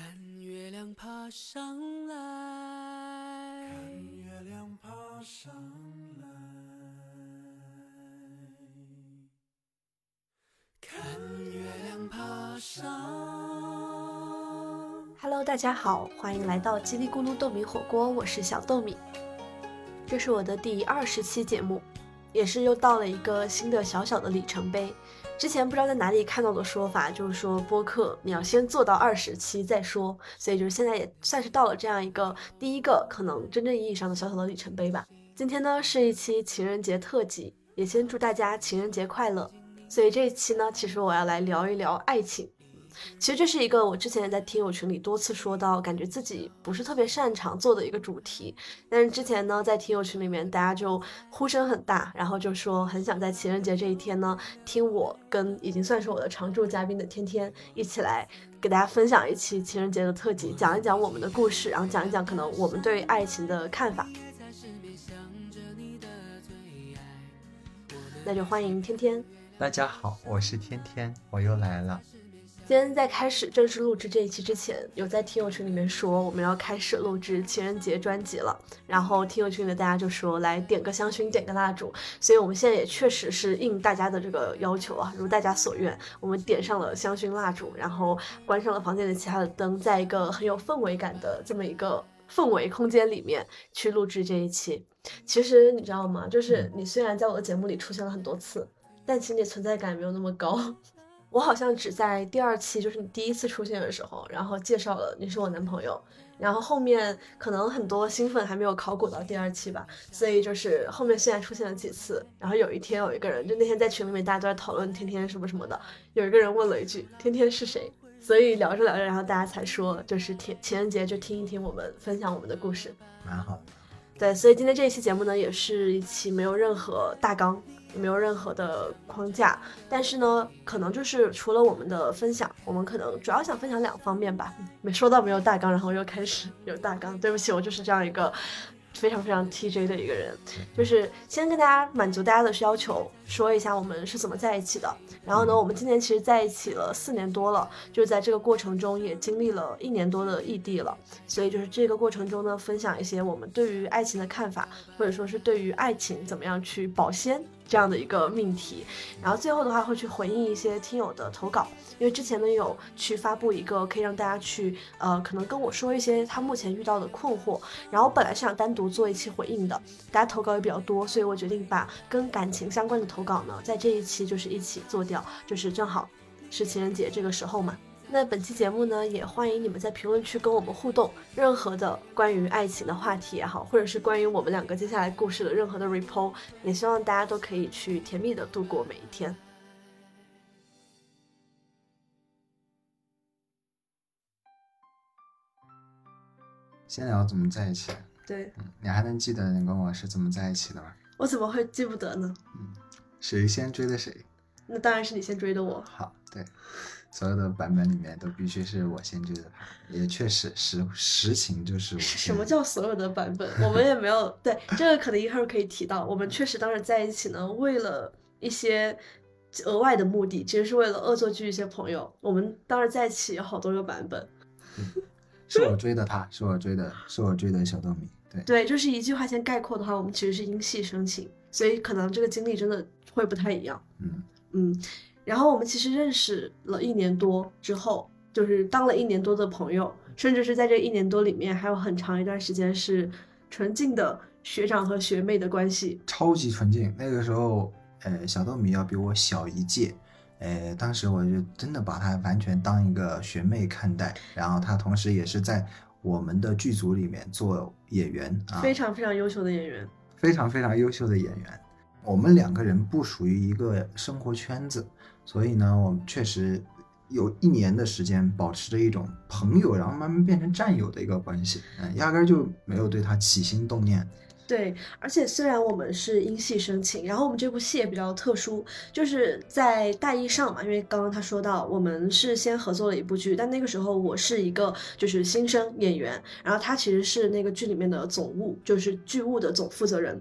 看月亮爬上来，看月亮爬上来，看月亮爬上。Hello，大家好，欢迎来到叽里咕噜豆米火锅，我是小豆米。这是我的第二十期节目，也是又到了一个新的小小的里程碑。之前不知道在哪里看到的说法，就是说播客你要先做到二十期再说，所以就是现在也算是到了这样一个第一个可能真正意义上的小小的里程碑吧。今天呢是一期情人节特辑，也先祝大家情人节快乐。所以这一期呢，其实我要来聊一聊爱情。其实这是一个我之前在听友群里多次说到，感觉自己不是特别擅长做的一个主题。但是之前呢，在听友群里面，大家就呼声很大，然后就说很想在情人节这一天呢，听我跟已经算是我的常驻嘉宾的天天一起来给大家分享一期情人节的特辑，讲一讲我们的故事，然后讲一讲可能我们对爱情的看法。那就欢迎天天。大家好，我是天天，我又来了。今天在开始正式录制这一期之前，有在听友群里面说我们要开始录制情人节专辑了，然后听友群里的大家就说来点个香薰，点个蜡烛，所以我们现在也确实是应大家的这个要求啊，如大家所愿，我们点上了香薰蜡烛，然后关上了房间里其他的灯，在一个很有氛围感的这么一个氛围空间里面去录制这一期。其实你知道吗？就是你虽然在我的节目里出现了很多次，但其实你存在感没有那么高。我好像只在第二期，就是你第一次出现的时候，然后介绍了你是我男朋友，然后后面可能很多新粉还没有考古到第二期吧，所以就是后面虽然出现了几次，然后有一天有一个人，就那天在群里面大家都在讨论天天什么什么的，有一个人问了一句天天是谁，所以聊着聊着，然后大家才说就是天情人节就听一听我们分享我们的故事，蛮好的。对，所以今天这一期节目呢，也是一期没有任何大纲。没有任何的框架，但是呢，可能就是除了我们的分享，我们可能主要想分享两方面吧。没说到没有大纲，然后又开始有大纲，对不起，我就是这样一个非常非常 TJ 的一个人。就是先跟大家满足大家的要求，说一下我们是怎么在一起的。然后呢，我们今年其实在一起了四年多了，就是在这个过程中也经历了一年多的异地了。所以就是这个过程中呢，分享一些我们对于爱情的看法，或者说是对于爱情怎么样去保鲜。这样的一个命题，然后最后的话会去回应一些听友的投稿，因为之前呢有去发布一个可以让大家去呃可能跟我说一些他目前遇到的困惑，然后本来是想单独做一期回应的，大家投稿也比较多，所以我决定把跟感情相关的投稿呢在这一期就是一起做掉，就是正好是情人节这个时候嘛。那本期节目呢，也欢迎你们在评论区跟我们互动，任何的关于爱情的话题也好，或者是关于我们两个接下来故事的任何的 report，也希望大家都可以去甜蜜的度过每一天。先聊怎么在一起。对，嗯，你还能记得你跟我是怎么在一起的吗？我怎么会记不得呢？嗯，谁先追的谁？那当然是你先追的我。好，对。所有的版本里面都必须是我先追的他，也确实实实情就是我。什么叫所有的版本？我们也没有对这个可能一会儿可以提到。我们确实当时在一起呢，为了一些额外的目的，其实是为了恶作剧一些朋友。我们当时在一起有好多个版本。是我追的他，是我追的，是我追的小豆米。对对，就是一句话先概括的话，我们其实是因戏生情，所以可能这个经历真的会不太一样。嗯嗯。然后我们其实认识了一年多之后，就是当了一年多的朋友，甚至是在这一年多里面，还有很长一段时间是纯净的学长和学妹的关系，超级纯净。那个时候，呃，小豆米要比我小一届，呃，当时我就真的把她完全当一个学妹看待。然后她同时也是在我们的剧组里面做演员啊，非常非常优秀的演员，非常非常优秀的演员。我们两个人不属于一个生活圈子。所以呢，我们确实有一年的时间保持着一种朋友，然后慢慢变成战友的一个关系，嗯，压根就没有对他起心动念。对，而且虽然我们是因戏生情，然后我们这部戏也比较特殊，就是在大一上嘛，因为刚刚他说到我们是先合作了一部剧，但那个时候我是一个就是新生演员，然后他其实是那个剧里面的总务，就是剧务的总负责人。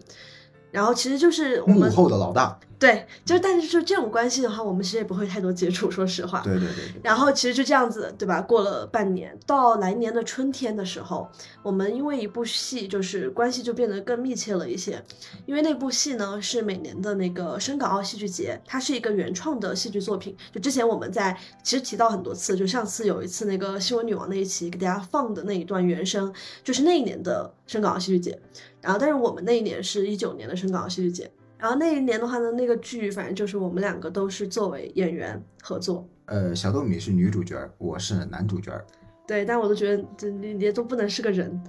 然后其实就是我幕们后的老大。对，就是但是就这种关系的话，我们其实也不会太多接触，说实话。对对对对。然后其实就这样子，对吧？过了半年，到来年的春天的时候，我们因为一部戏，就是关系就变得更密切了一些。因为那部戏呢是每年的那个深港澳戏剧节，它是一个原创的戏剧作品。就之前我们在其实提到很多次，就上次有一次那个新闻女王那一期给大家放的那一段原声，就是那一年的深港澳戏剧节。然后，但是我们那一年是一九年的深港澳戏剧节。然后那一年的话呢，那个剧反正就是我们两个都是作为演员合作。呃，小豆米是女主角，我是男主角。对，但我都觉得这你你都不能是个人。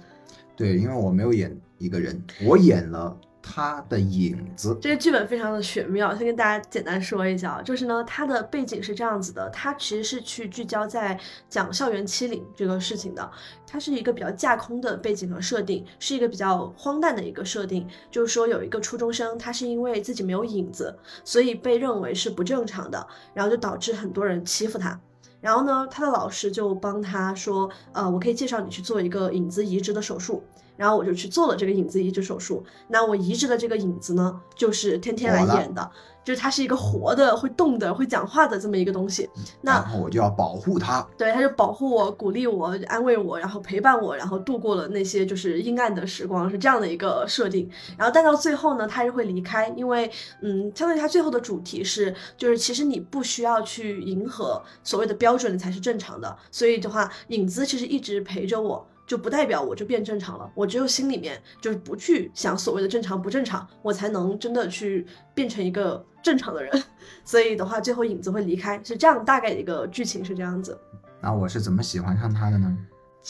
对，因为我没有演一个人，我演了。他的影子，这个剧本非常的玄妙，先跟大家简单说一下，就是呢，它的背景是这样子的，它其实是去聚焦在讲校园欺凌这个事情的，它是一个比较架空的背景和设定，是一个比较荒诞的一个设定，就是说有一个初中生，他是因为自己没有影子，所以被认为是不正常的，然后就导致很多人欺负他，然后呢，他的老师就帮他说，呃，我可以介绍你去做一个影子移植的手术。然后我就去做了这个影子移植手术。那我移植的这个影子呢，就是天天来演的，就是它是一个活的、会动的、会讲话的这么一个东西。那然后我就要保护它。对，它就保护我、鼓励我、安慰我，然后陪伴我，然后度过了那些就是阴暗的时光，是这样的一个设定。然后但到最后呢，它是会离开，因为嗯，相当于它最后的主题是，就是其实你不需要去迎合所谓的标准才是正常的。所以的话，影子其实一直陪着我。就不代表我就变正常了，我只有心里面就是不去想所谓的正常不正常，我才能真的去变成一个正常的人。所以的话，最后影子会离开，是这样大概一个剧情是这样子。那我是怎么喜欢上他的呢？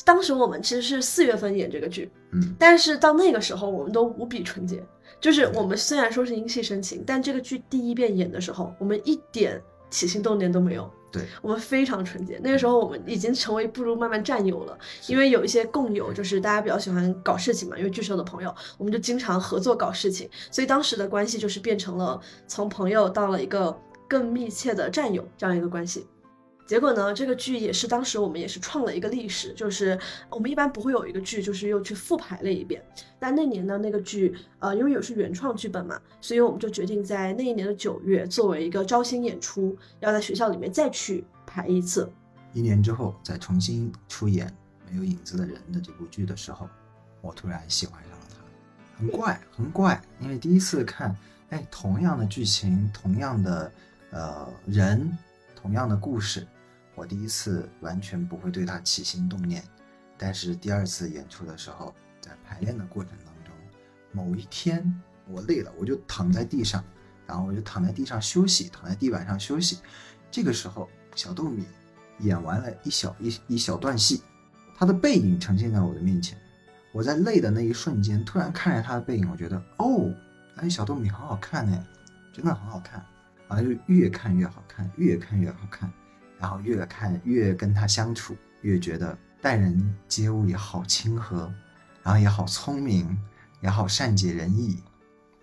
当时我们其实是四月份演这个剧，嗯，但是到那个时候我们都无比纯洁，就是我们虽然说是因戏生情，但这个剧第一遍演的时候，我们一点起心动念都没有。对我们非常纯洁，那个时候我们已经成为不如慢慢战友了，因为有一些共友，就是大家比较喜欢搞事情嘛，因为巨兽的朋友，我们就经常合作搞事情，所以当时的关系就是变成了从朋友到了一个更密切的战友这样一个关系。结果呢，这个剧也是当时我们也是创了一个历史，就是我们一般不会有一个剧，就是又去复排了一遍。但那年呢，那个剧，呃，因为有是原创剧本嘛，所以我们就决定在那一年的九月，作为一个招新演出，要在学校里面再去排一次。一年之后，再重新出演《没有影子的人》的这部剧的时候，我突然喜欢上了他。很怪，很怪，因为第一次看，哎，同样的剧情，同样的呃人，同样的故事。我第一次完全不会对他起心动念，但是第二次演出的时候，在排练的过程当中，某一天我累了，我就躺在地上，然后我就躺在地上休息，躺在地板上休息。这个时候，小豆米演完了一小一一小段戏，他的背影呈现在我的面前。我在累的那一瞬间，突然看着他的背影，我觉得哦，哎，小豆米好好看呢，真的很好看，然后就越看越好看，越看越好看。然后越看越跟他相处，越觉得待人接物也好亲和，然后也好聪明，也好善解人意。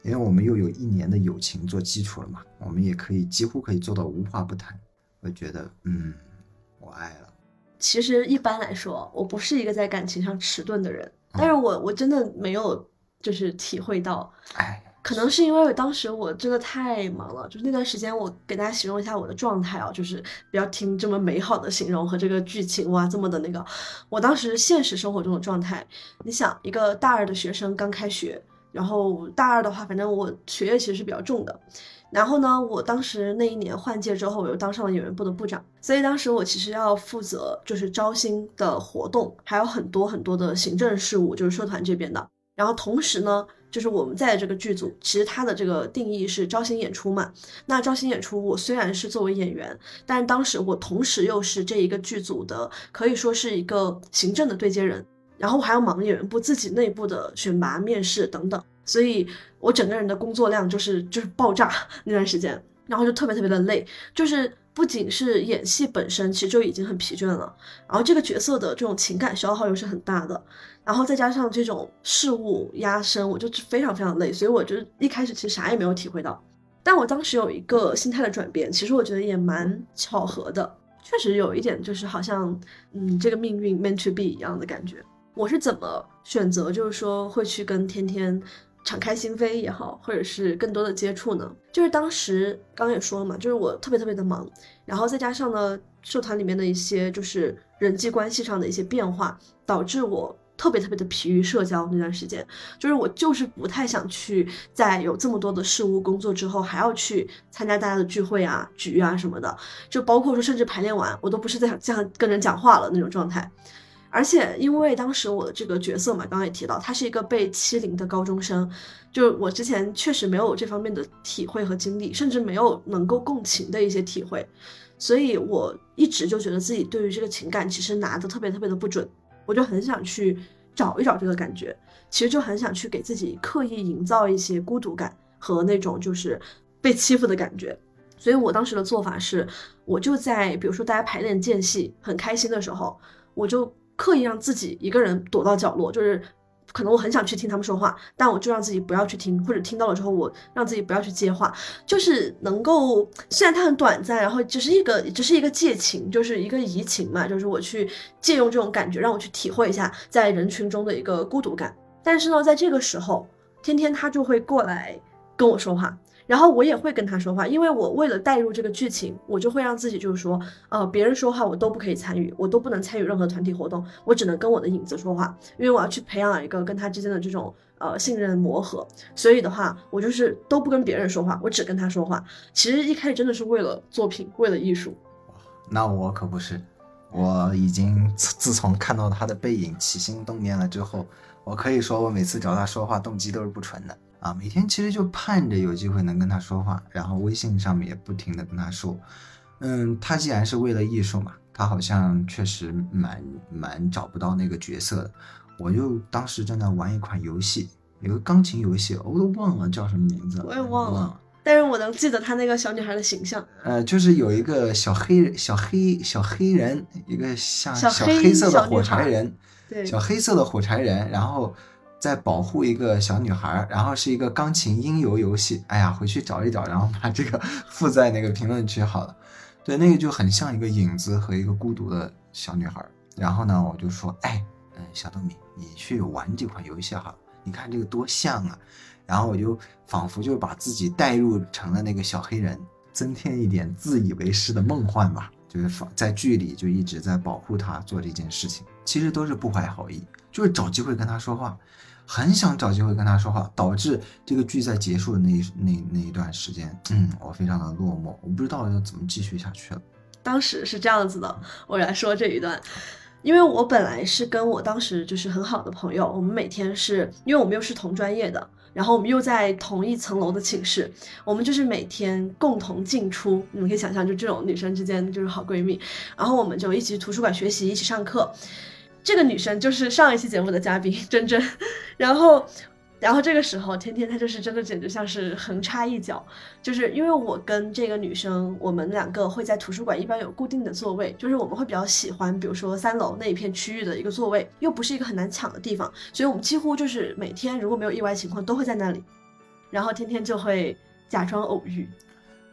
因为我们又有一年的友情做基础了嘛，我们也可以几乎可以做到无话不谈。我觉得，嗯，我爱了。其实一般来说，我不是一个在感情上迟钝的人，但是我我真的没有就是体会到，哎。可能是因为当时我真的太忙了，就那段时间，我给大家形容一下我的状态啊，就是不要听这么美好的形容和这个剧情哇，这么的那个。我当时现实生活中的状态，你想一个大二的学生刚开学，然后大二的话，反正我学业其实是比较重的。然后呢，我当时那一年换届之后，我又当上了演员部的部长，所以当时我其实要负责就是招新的活动，还有很多很多的行政事务，就是社团这边的。然后同时呢。就是我们在这个剧组，其实它的这个定义是招新演出嘛。那招新演出，我虽然是作为演员，但是当时我同时又是这一个剧组的，可以说是一个行政的对接人，然后我还要忙演员部自己内部的选拔、面试等等，所以我整个人的工作量就是就是爆炸 那段时间，然后就特别特别的累，就是。不仅是演戏本身，其实就已经很疲倦了，然后这个角色的这种情感消耗又是很大的，然后再加上这种事物压身，我就非常非常累，所以我就一开始其实啥也没有体会到，但我当时有一个心态的转变，其实我觉得也蛮巧合的，确实有一点就是好像，嗯，这个命运 meant to be 一样的感觉。我是怎么选择，就是说会去跟天天。敞开心扉也好，或者是更多的接触呢？就是当时刚刚也说了嘛，就是我特别特别的忙，然后再加上呢，社团里面的一些就是人际关系上的一些变化，导致我特别特别的疲于社交。那段时间，就是我就是不太想去在有这么多的事务工作之后，还要去参加大家的聚会啊、局啊什么的，就包括说甚至排练完，我都不是在想这 样跟人讲话了那种状态。而且因为当时我的这个角色嘛，刚刚也提到，他是一个被欺凌的高中生，就我之前确实没有这方面的体会和经历，甚至没有能够共情的一些体会，所以我一直就觉得自己对于这个情感其实拿的特别特别的不准，我就很想去找一找这个感觉，其实就很想去给自己刻意营造一些孤独感和那种就是被欺负的感觉，所以我当时的做法是，我就在比如说大家排练间隙很开心的时候，我就。刻意让自己一个人躲到角落，就是可能我很想去听他们说话，但我就让自己不要去听，或者听到了之后，我让自己不要去接话，就是能够虽然它很短暂，然后只是一个只是一个借情，就是一个移情嘛，就是我去借用这种感觉，让我去体会一下在人群中的一个孤独感。但是呢，在这个时候，天天他就会过来跟我说话。然后我也会跟他说话，因为我为了带入这个剧情，我就会让自己就是说，呃，别人说话我都不可以参与，我都不能参与任何团体活动，我只能跟我的影子说话，因为我要去培养一个跟他之间的这种呃信任磨合。所以的话，我就是都不跟别人说话，我只跟他说话。其实一开始真的是为了作品，为了艺术。那我可不是，我已经自从看到他的背影起心动念了之后，我可以说我每次找他说话动机都是不纯的。啊，每天其实就盼着有机会能跟他说话，然后微信上面也不停的跟他说，嗯，他既然是为了艺术嘛，他好像确实蛮蛮找不到那个角色的。我就当时正在玩一款游戏，有个钢琴游戏，我都忘了叫什么名字，我也忘了，但是我能记得他那个小女孩的形象。呃，就是有一个小黑小黑小黑人，一个像小黑色的火柴人，对，小黑色的火柴人，然后。在保护一个小女孩，然后是一个钢琴音游游戏。哎呀，回去找一找，然后把这个 附在那个评论区好了。对，那个就很像一个影子和一个孤独的小女孩。然后呢，我就说，哎，嗯，小豆米，你去玩这款游戏好了，你看这个多像啊。然后我就仿佛就把自己带入成了那个小黑人，增添一点自以为是的梦幻吧。就是放在剧里就一直在保护她做这件事情，其实都是不怀好意，就是找机会跟她说话。很想找机会跟他说话，导致这个剧在结束的那那那一段时间，嗯，我非常的落寞，我不知道要怎么继续下去了。当时是这样子的，我来说这一段，因为我本来是跟我当时就是很好的朋友，我们每天是因为我们又是同专业的，然后我们又在同一层楼的寝室，我们就是每天共同进出，你们可以想象，就这种女生之间就是好闺蜜，然后我们就一起去图书馆学习，一起上课。这个女生就是上一期节目的嘉宾珍珍，然后，然后这个时候天天他就是真的简直像是横插一脚，就是因为我跟这个女生，我们两个会在图书馆一般有固定的座位，就是我们会比较喜欢，比如说三楼那一片区域的一个座位，又不是一个很难抢的地方，所以我们几乎就是每天如果没有意外情况都会在那里，然后天天就会假装偶遇。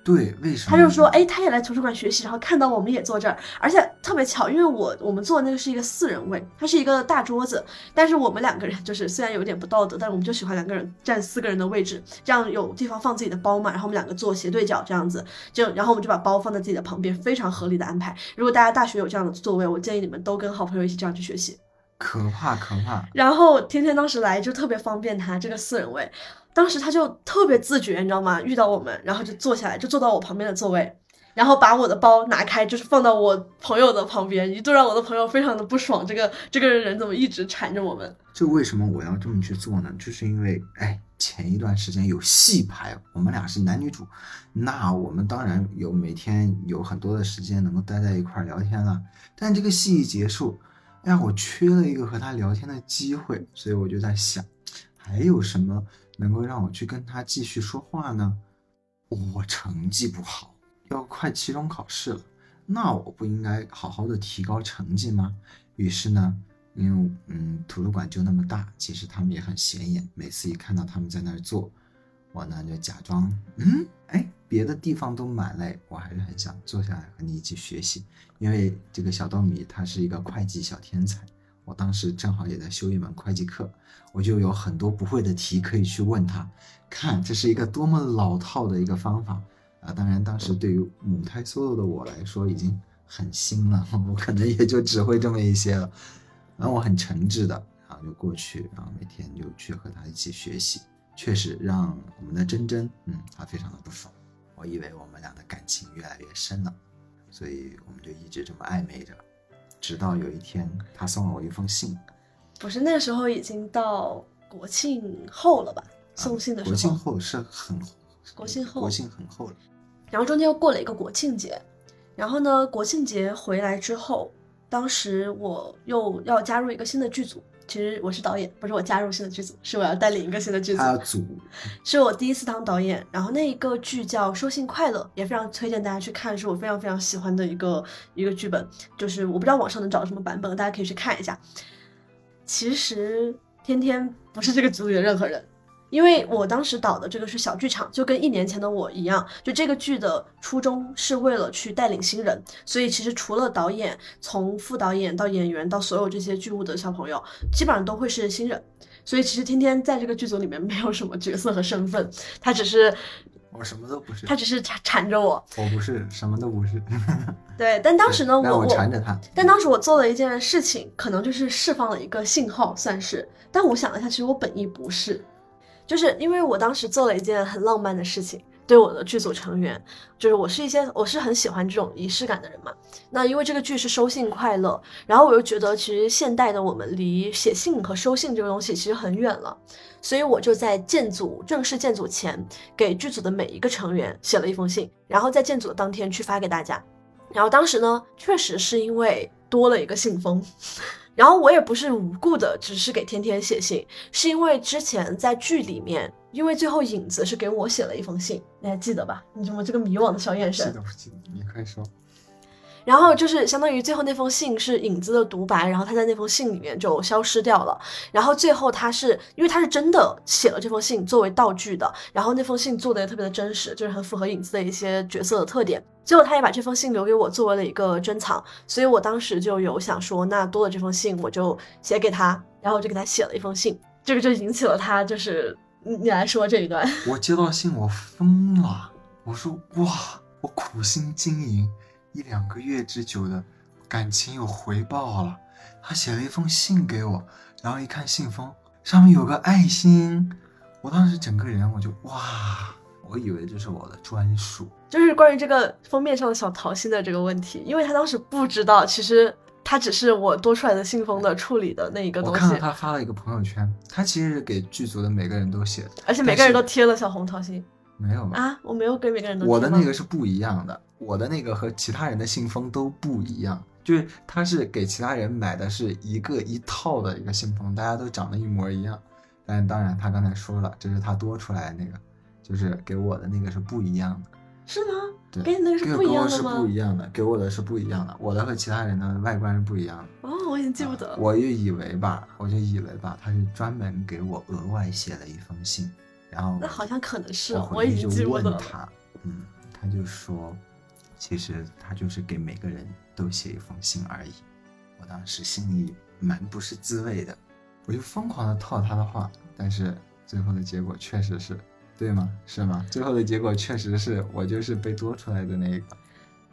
对，为什么？他就说，哎，他也来图书馆学习，然后看到我们也坐这儿，而且特别巧，因为我我们坐的那个是一个四人位，它是一个大桌子，但是我们两个人就是虽然有点不道德，但是我们就喜欢两个人占四个人的位置，这样有地方放自己的包嘛，然后我们两个坐斜对角这样子，就然后我们就把包放在自己的旁边，非常合理的安排。如果大家大学有这样的座位，我建议你们都跟好朋友一起这样去学习。可怕可怕。然后天天当时来就特别方便他这个四人位。当时他就特别自觉，你知道吗？遇到我们，然后就坐下来，就坐到我旁边的座位，然后把我的包拿开，就是放到我朋友的旁边，一度让我的朋友非常的不爽。这个这个人怎么一直缠着我们？就为什么我要这么去做呢？就是因为，哎，前一段时间有戏拍，我们俩是男女主，那我们当然有每天有很多的时间能够待在一块儿聊天了。但这个戏一结束，哎呀，我缺了一个和他聊天的机会，所以我就在想，还有什么？能够让我去跟他继续说话呢？我成绩不好，要快期中考试了，那我不应该好好的提高成绩吗？于是呢，因为嗯，图书馆就那么大，其实他们也很显眼。每次一看到他们在那儿坐，我呢就假装嗯，哎，别的地方都满了，我还是很想坐下来和你一起学习。因为这个小豆米他是一个会计小天才，我当时正好也在修一门会计课，我就有很多不会的题可以去问他，看这是一个多么老套的一个方法啊！当然，当时对于母胎 solo 的我来说已经很新了，我可能也就只会这么一些了。然后我很诚挚的，然后就过去，然后每天就去和他一起学习，确实让我们的珍珍，嗯，她非常的不爽。我以为我们俩的感情越来越深了，所以我们就一直这么暧昧着。直到有一天，他送了我一封信。不是那个时候已经到国庆后了吧？送信的时候，国庆后是很国庆后，国庆很后了。然后中间又过了一个国庆节，然后呢，国庆节回来之后，当时我又要加入一个新的剧组。其实我是导演，不是我加入新的剧组，是我要带领一个新的剧组。组，是我第一次当导演。然后那一个剧叫《收信快乐》，也非常推荐大家去看，是我非常非常喜欢的一个一个剧本。就是我不知道网上能找到什么版本，大家可以去看一下。其实天天不是这个组里的任何人。因为我当时导的这个是小剧场，就跟一年前的我一样，就这个剧的初衷是为了去带领新人，所以其实除了导演，从副导演到演员到所有这些剧务的小朋友，基本上都会是新人，所以其实天天在这个剧组里面没有什么角色和身份，他只是我什么都不是，他只是缠缠着我，我不是什么都不是，对，但当时呢，我我缠着他，但当时我做了一件事情，可能就是释放了一个信号，算是，但我想了一下，其实我本意不是。就是因为我当时做了一件很浪漫的事情，对我的剧组成员，就是我是一些我是很喜欢这种仪式感的人嘛。那因为这个剧是收信快乐，然后我又觉得其实现代的我们离写信和收信这个东西其实很远了，所以我就在建组正式建组前，给剧组的每一个成员写了一封信，然后在建组的当天去发给大家。然后当时呢，确实是因为多了一个信封。然后我也不是无故的，只是给天天写信，是因为之前在剧里面，因为最后影子是给我写了一封信，你还记得吧？你怎么这个迷惘的小眼神？记得不记得？你快说。然后就是相当于最后那封信是影子的独白，然后他在那封信里面就消失掉了。然后最后他是因为他是真的写了这封信作为道具的，然后那封信做的也特别的真实，就是很符合影子的一些角色的特点。最后他也把这封信留给我作为了一个珍藏，所以我当时就有想说，那多了这封信我就写给他，然后我就给他写了一封信，这个就引起了他就是你来说这一段。我接到信我疯了，我说哇，我苦心经营。一两个月之久的感情有回报了，他写了一封信给我，然后一看信封上面有个爱心，我当时整个人我就哇，我以为这是我的专属，就是关于这个封面上的小桃心的这个问题，因为他当时不知道，其实他只是我多出来的信封的处理的那一个东西。我看到他发了一个朋友圈，他其实是给剧组的每个人都写的，而且每个人都贴了小红桃心。没有吧？啊，我没有给每个人都。我的那个是不一样的，我的那个和其他人的信封都不一样，就是他是给其他人买的是一个一套的一个信封，大家都长得一模一样。但当然，他刚才说了，这是他多出来的那个，就是给我的那个是不一样的。是吗？对，给你那个是不一样的吗？是不一样的，给我的是不一样的，我的和其他人的外观是不一样的。哦，我已经记不得了。我就以为吧，我就以为吧，他是专门给我额外写了一封信。然后那好像可能是，我已经记问他，嗯，他就说，其实他就是给每个人都写一封信而已。我当时心里蛮不是滋味的，我就疯狂的套他的话，但是最后的结果确实是，对吗？是吗？最后的结果确实是我就是被多出来的那一个。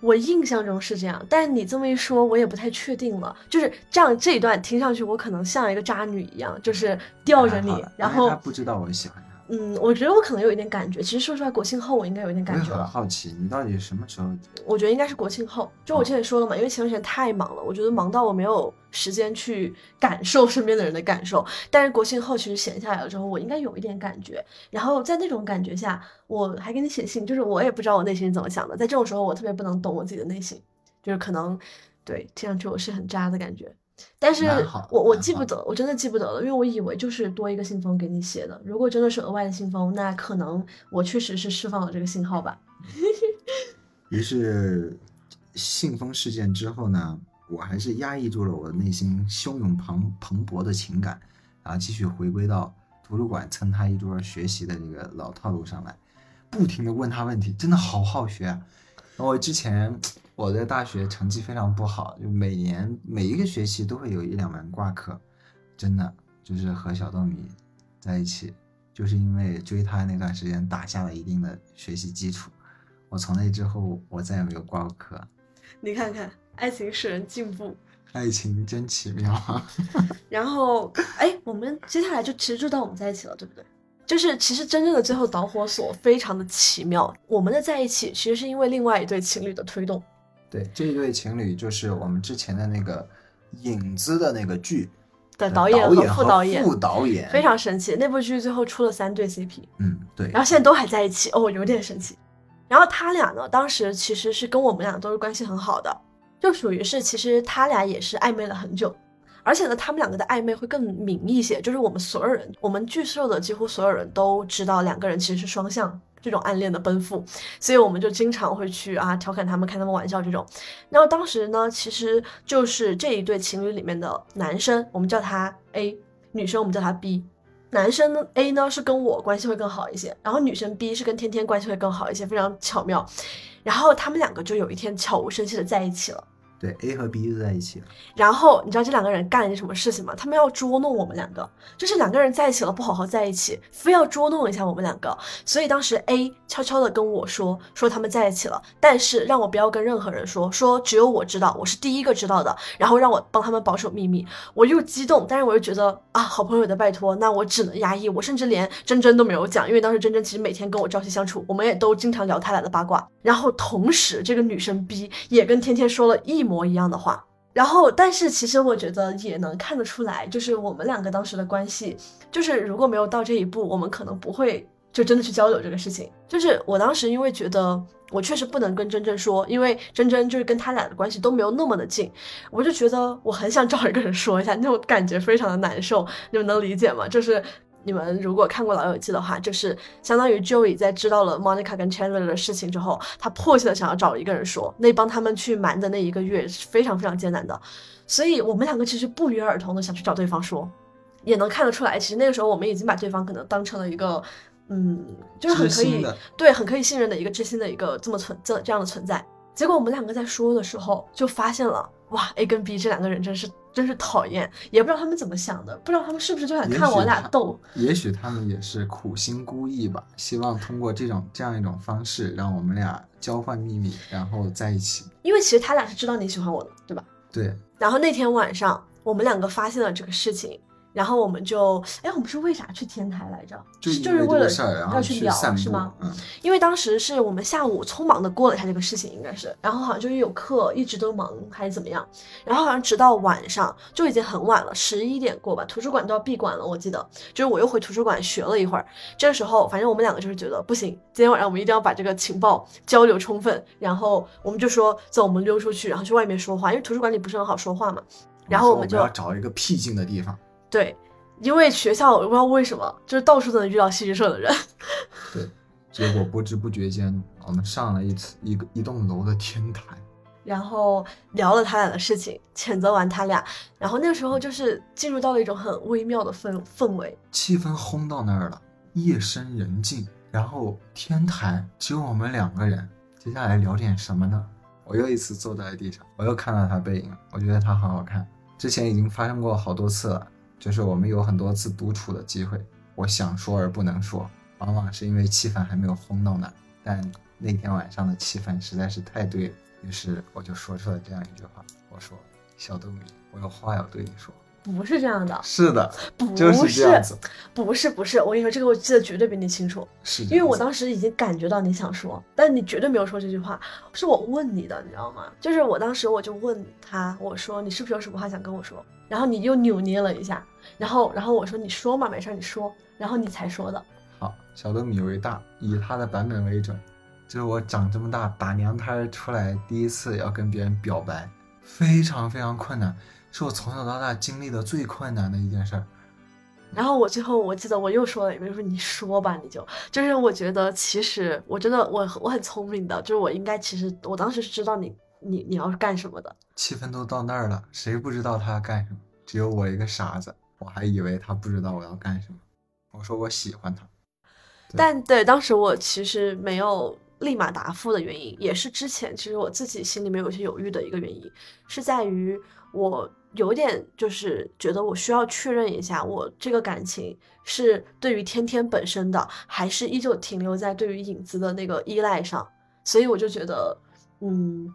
我印象中是这样，但是你这么一说，我也不太确定了。就是这样，这一段听上去我可能像一个渣女一样，就是吊着你，然后他不知道我喜欢他。嗯，我觉得我可能有一点感觉。其实说实话，国庆后我应该有一点感觉。我很好奇，你到底什么时候？我觉得应该是国庆后。就我之前说了嘛，因为前段时间太忙了，我觉得忙到我没有时间去感受身边的人的感受。但是国庆后其实闲下来了之后，我应该有一点感觉。然后在那种感觉下，我还给你写信，就是我也不知道我内心是怎么想的。在这种时候，我特别不能懂我自己的内心，就是可能对听上去我是很渣的感觉。但是我我记不得，我真的记不得了，因为我以为就是多一个信封给你写的。如果真的是额外的信封，那可能我确实是释放了这个信号吧。于是信封事件之后呢，我还是压抑住了我内心汹涌蓬蓬勃的情感，然后继续回归到图书馆蹭他一桌学习的这个老套路上来，不停的问他问题，真的好好学啊。我之前我在大学成绩非常不好，就每年每一个学期都会有一两门挂科，真的就是和小豆米在一起，就是因为追他那段时间打下了一定的学习基础。我从那之后，我再也没有挂过科。你看看，爱情使人进步。爱情真奇妙啊！然后，哎，我们接下来就其实就到我们在一起了，对不对？就是其实真正的最后导火索非常的奇妙，我们的在一起其实是因为另外一对情侣的推动。对，这一对情侣就是我们之前的那个影子的那个剧的导演和副导演，副导演非常神奇。那部剧最后出了三对 CP，嗯，对，然后现在都还在一起，哦，有点神奇。然后他俩呢，当时其实是跟我们俩都是关系很好的。就属于是，其实他俩也是暧昧了很久，而且呢，他们两个的暧昧会更明一些。就是我们所有人，我们剧社的几乎所有人都知道两个人其实是双向这种暗恋的奔赴，所以我们就经常会去啊调侃他们，开他们玩笑这种。然后当时呢，其实就是这一对情侣里面的男生，我们叫他 A，女生我们叫他 B。男生 A 呢是跟我关系会更好一些，然后女生 B 是跟天天关系会更好一些，非常巧妙。然后他们两个就有一天悄无声息的在一起了。对，A 和 B 就在一起了。然后你知道这两个人干了件什么事情吗？他们要捉弄我们两个，就是两个人在一起了，不好好在一起，非要捉弄一下我们两个。所以当时 A 悄悄的跟我说，说他们在一起了，但是让我不要跟任何人说，说只有我知道，我是第一个知道的。然后让我帮他们保守秘密。我又激动，但是我又觉得啊，好朋友的拜托，那我只能压抑。我甚至连真真都没有讲，因为当时真真其实每天跟我朝夕相处，我们也都经常聊他俩的八卦。然后同时，这个女生 B 也跟天天说了一模模一样的话。然后，但是其实我觉得也能看得出来，就是我们两个当时的关系，就是如果没有到这一步，我们可能不会就真的去交流这个事情。就是我当时因为觉得我确实不能跟真真说，因为真真就是跟他俩的关系都没有那么的近，我就觉得我很想找一个人说一下，那种感觉非常的难受，你们能理解吗？就是。你们如果看过《老友记》的话，就是相当于 Joey 在知道了 Monica 跟 Chandler 的事情之后，他迫切的想要找一个人说，那帮他们去瞒的那一个月是非常非常艰难的，所以我们两个其实不约而同的想去找对方说，也能看得出来，其实那个时候我们已经把对方可能当成了一个，嗯，就是很可以对很可以信任的一个知心的一个这么存这这样的存在。结果我们两个在说的时候，就发现了，哇，A 跟 B 这两个人真是。真是讨厌，也不知道他们怎么想的，不知道他们是不是就想看我俩斗。也许他们也是苦心孤诣吧，希望通过这种这样一种方式，让我们俩交换秘密，然后在一起。因为其实他俩是知道你喜欢我的，对吧？对。然后那天晚上，我们两个发现了这个事情。然后我们就，哎，我们是为啥去天台来着？就是就是为了要去聊，是吗？嗯。因为当时是我们下午匆忙的过了一下这个事情，应该是，然后好像就是有课，一直都忙还是怎么样，然后好像直到晚上就已经很晚了，十一点过吧，图书馆都要闭馆了，我记得。就是我又回图书馆学了一会儿，这个时候反正我们两个就是觉得不行，今天晚上我们一定要把这个情报交流充分，然后我们就说走，我们溜出去，然后去外面说话，因为图书馆里不是很好说话嘛。然后我们就要找一个僻静的地方。对。因为学校我不知道为什么，就是到处都能遇到戏剧社的人。对，结果不知不觉间，我们上了一次一个一栋楼的天台，然后聊了他俩的事情，谴责完他俩，然后那个时候就是进入到了一种很微妙的氛氛围，气氛轰到那儿了，夜深人静，然后天台只有我们两个人，接下来聊点什么呢？我又一次坐在地上，我又看到他背影，我觉得他很好看，之前已经发生过好多次了。就是我们有很多次独处的机会，我想说而不能说，往往是因为气氛还没有烘到那儿。但那天晚上的气氛实在是太对了，于是我就说出了这样一句话：“我说，小豆米，我有话要对你说。”不是这样的，是的，不是这样子，不是不是。我跟你说，这个我记得绝对比你清楚，是因为我当时已经感觉到你想说，但你绝对没有说这句话，是我问你的，你知道吗？就是我当时我就问他，我说你是不是有什么话想跟我说？然后你又扭捏了一下。然后，然后我说你说嘛，没事你说。然后你才说的。好，小豆米为大，以他的版本为准。就是我长这么大打娘胎出来第一次要跟别人表白，非常非常困难，是我从小到大经历的最困难的一件事儿。然后我最后我记得我又说了一遍，说你说吧，你就就是我觉得其实我真的我我很聪明的，就是我应该其实我当时是知道你你你要是干什么的。气氛都到那儿了，谁不知道他要干什么？只有我一个傻子。我还以为他不知道我要干什么，我说我喜欢他，但对当时我其实没有立马答复的原因，也是之前其实我自己心里面有些犹豫的一个原因，是在于我有点就是觉得我需要确认一下，我这个感情是对于天天本身的，还是依旧停留在对于影子的那个依赖上，所以我就觉得，嗯。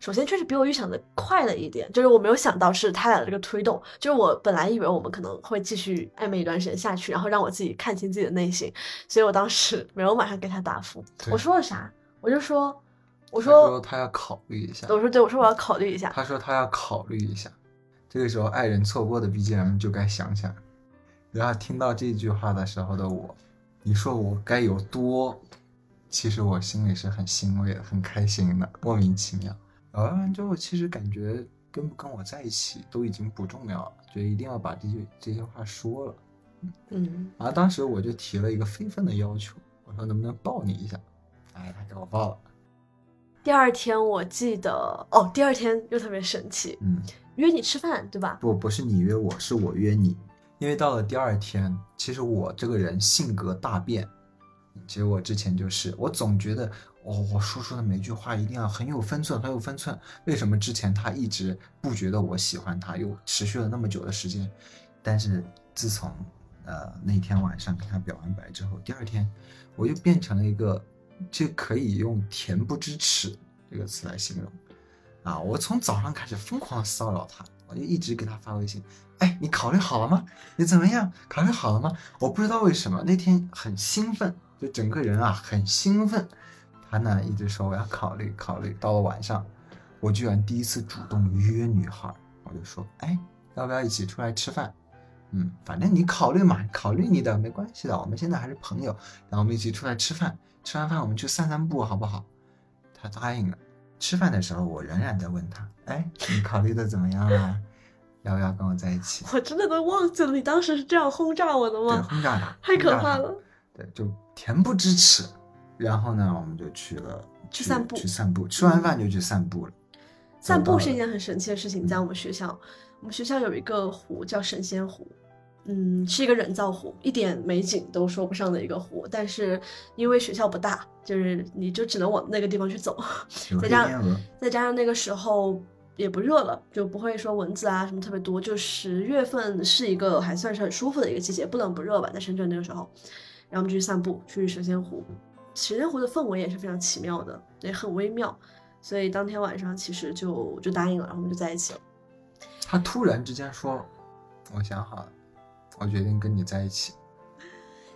首先，确实比我预想的快了一点，就是我没有想到是他俩的这个推动，就是我本来以为我们可能会继续暧昧一段时间下去，然后让我自己看清自己的内心，所以我当时没有马上给他答复。我说了啥？我就说，我他说，说他要考虑一下，我说对，我说我要考虑一下。他说他要考虑一下。这个时候，爱人错过的 BGM 就该响起来。然后听到这句话的时候的我，你说我该有多？其实我心里是很欣慰的，很开心的，莫名其妙。聊完之后，其实感觉跟不跟我在一起都已经不重要了，就一定要把这句这些话说了。嗯，然后当时我就提了一个非分的要求，我说能不能抱你一下？哎，他给我抱了。第二天我记得，哦，第二天又特别神奇，嗯，约你吃饭，对吧？不，不是你约我，是我约你。因为到了第二天，其实我这个人性格大变。其实我之前就是，我总觉得，哦，我说出的每句话一定要很有分寸，很有分寸。为什么之前他一直不觉得我喜欢他，又持续了那么久的时间？但是自从呃那天晚上跟他表完白之后，第二天我就变成了一个，就可以用“恬不知耻”这个词来形容。啊，我从早上开始疯狂骚扰他，我就一直给他发微信，哎，你考虑好了吗？你怎么样？考虑好了吗？我不知道为什么那天很兴奋，就整个人啊很兴奋。他呢一直说我要考虑考虑，到了晚上，我居然第一次主动约女孩，我就说，哎，要不要一起出来吃饭？嗯，反正你考虑嘛，考虑你的没关系的，我们现在还是朋友，然后我们一起出来吃饭，吃完饭我们去散散步，好不好？他答应了。吃饭的时候，我仍然在问他，哎，你考虑的怎么样啦？要不要跟我在一起？我真的都忘记了你当时是这样轰炸我的对，吗？轰炸他，太可怕了。对，就恬不知耻。然后呢，我们就去了去散步去散步，吃完饭就去散步了。散步是一件很神奇的事情，在我们学校，我们学校有一个湖叫神仙湖，嗯，是一个人造湖，一点美景都说不上的一个湖。但是因为学校不大，就是你就只能往那个地方去走，再加上，再加上那个时候也不热了，就不会说蚊子啊什么特别多。就十月份是一个还算是很舒服的一个季节，不冷不热吧，在深圳那个时候。然后我们就去散步，去神仙湖。神仙湖的氛围也是非常奇妙的，也很微妙。所以当天晚上其实就就答应了，然后我们就在一起了。他突然之间说：“我想好了，我决定跟你在一起。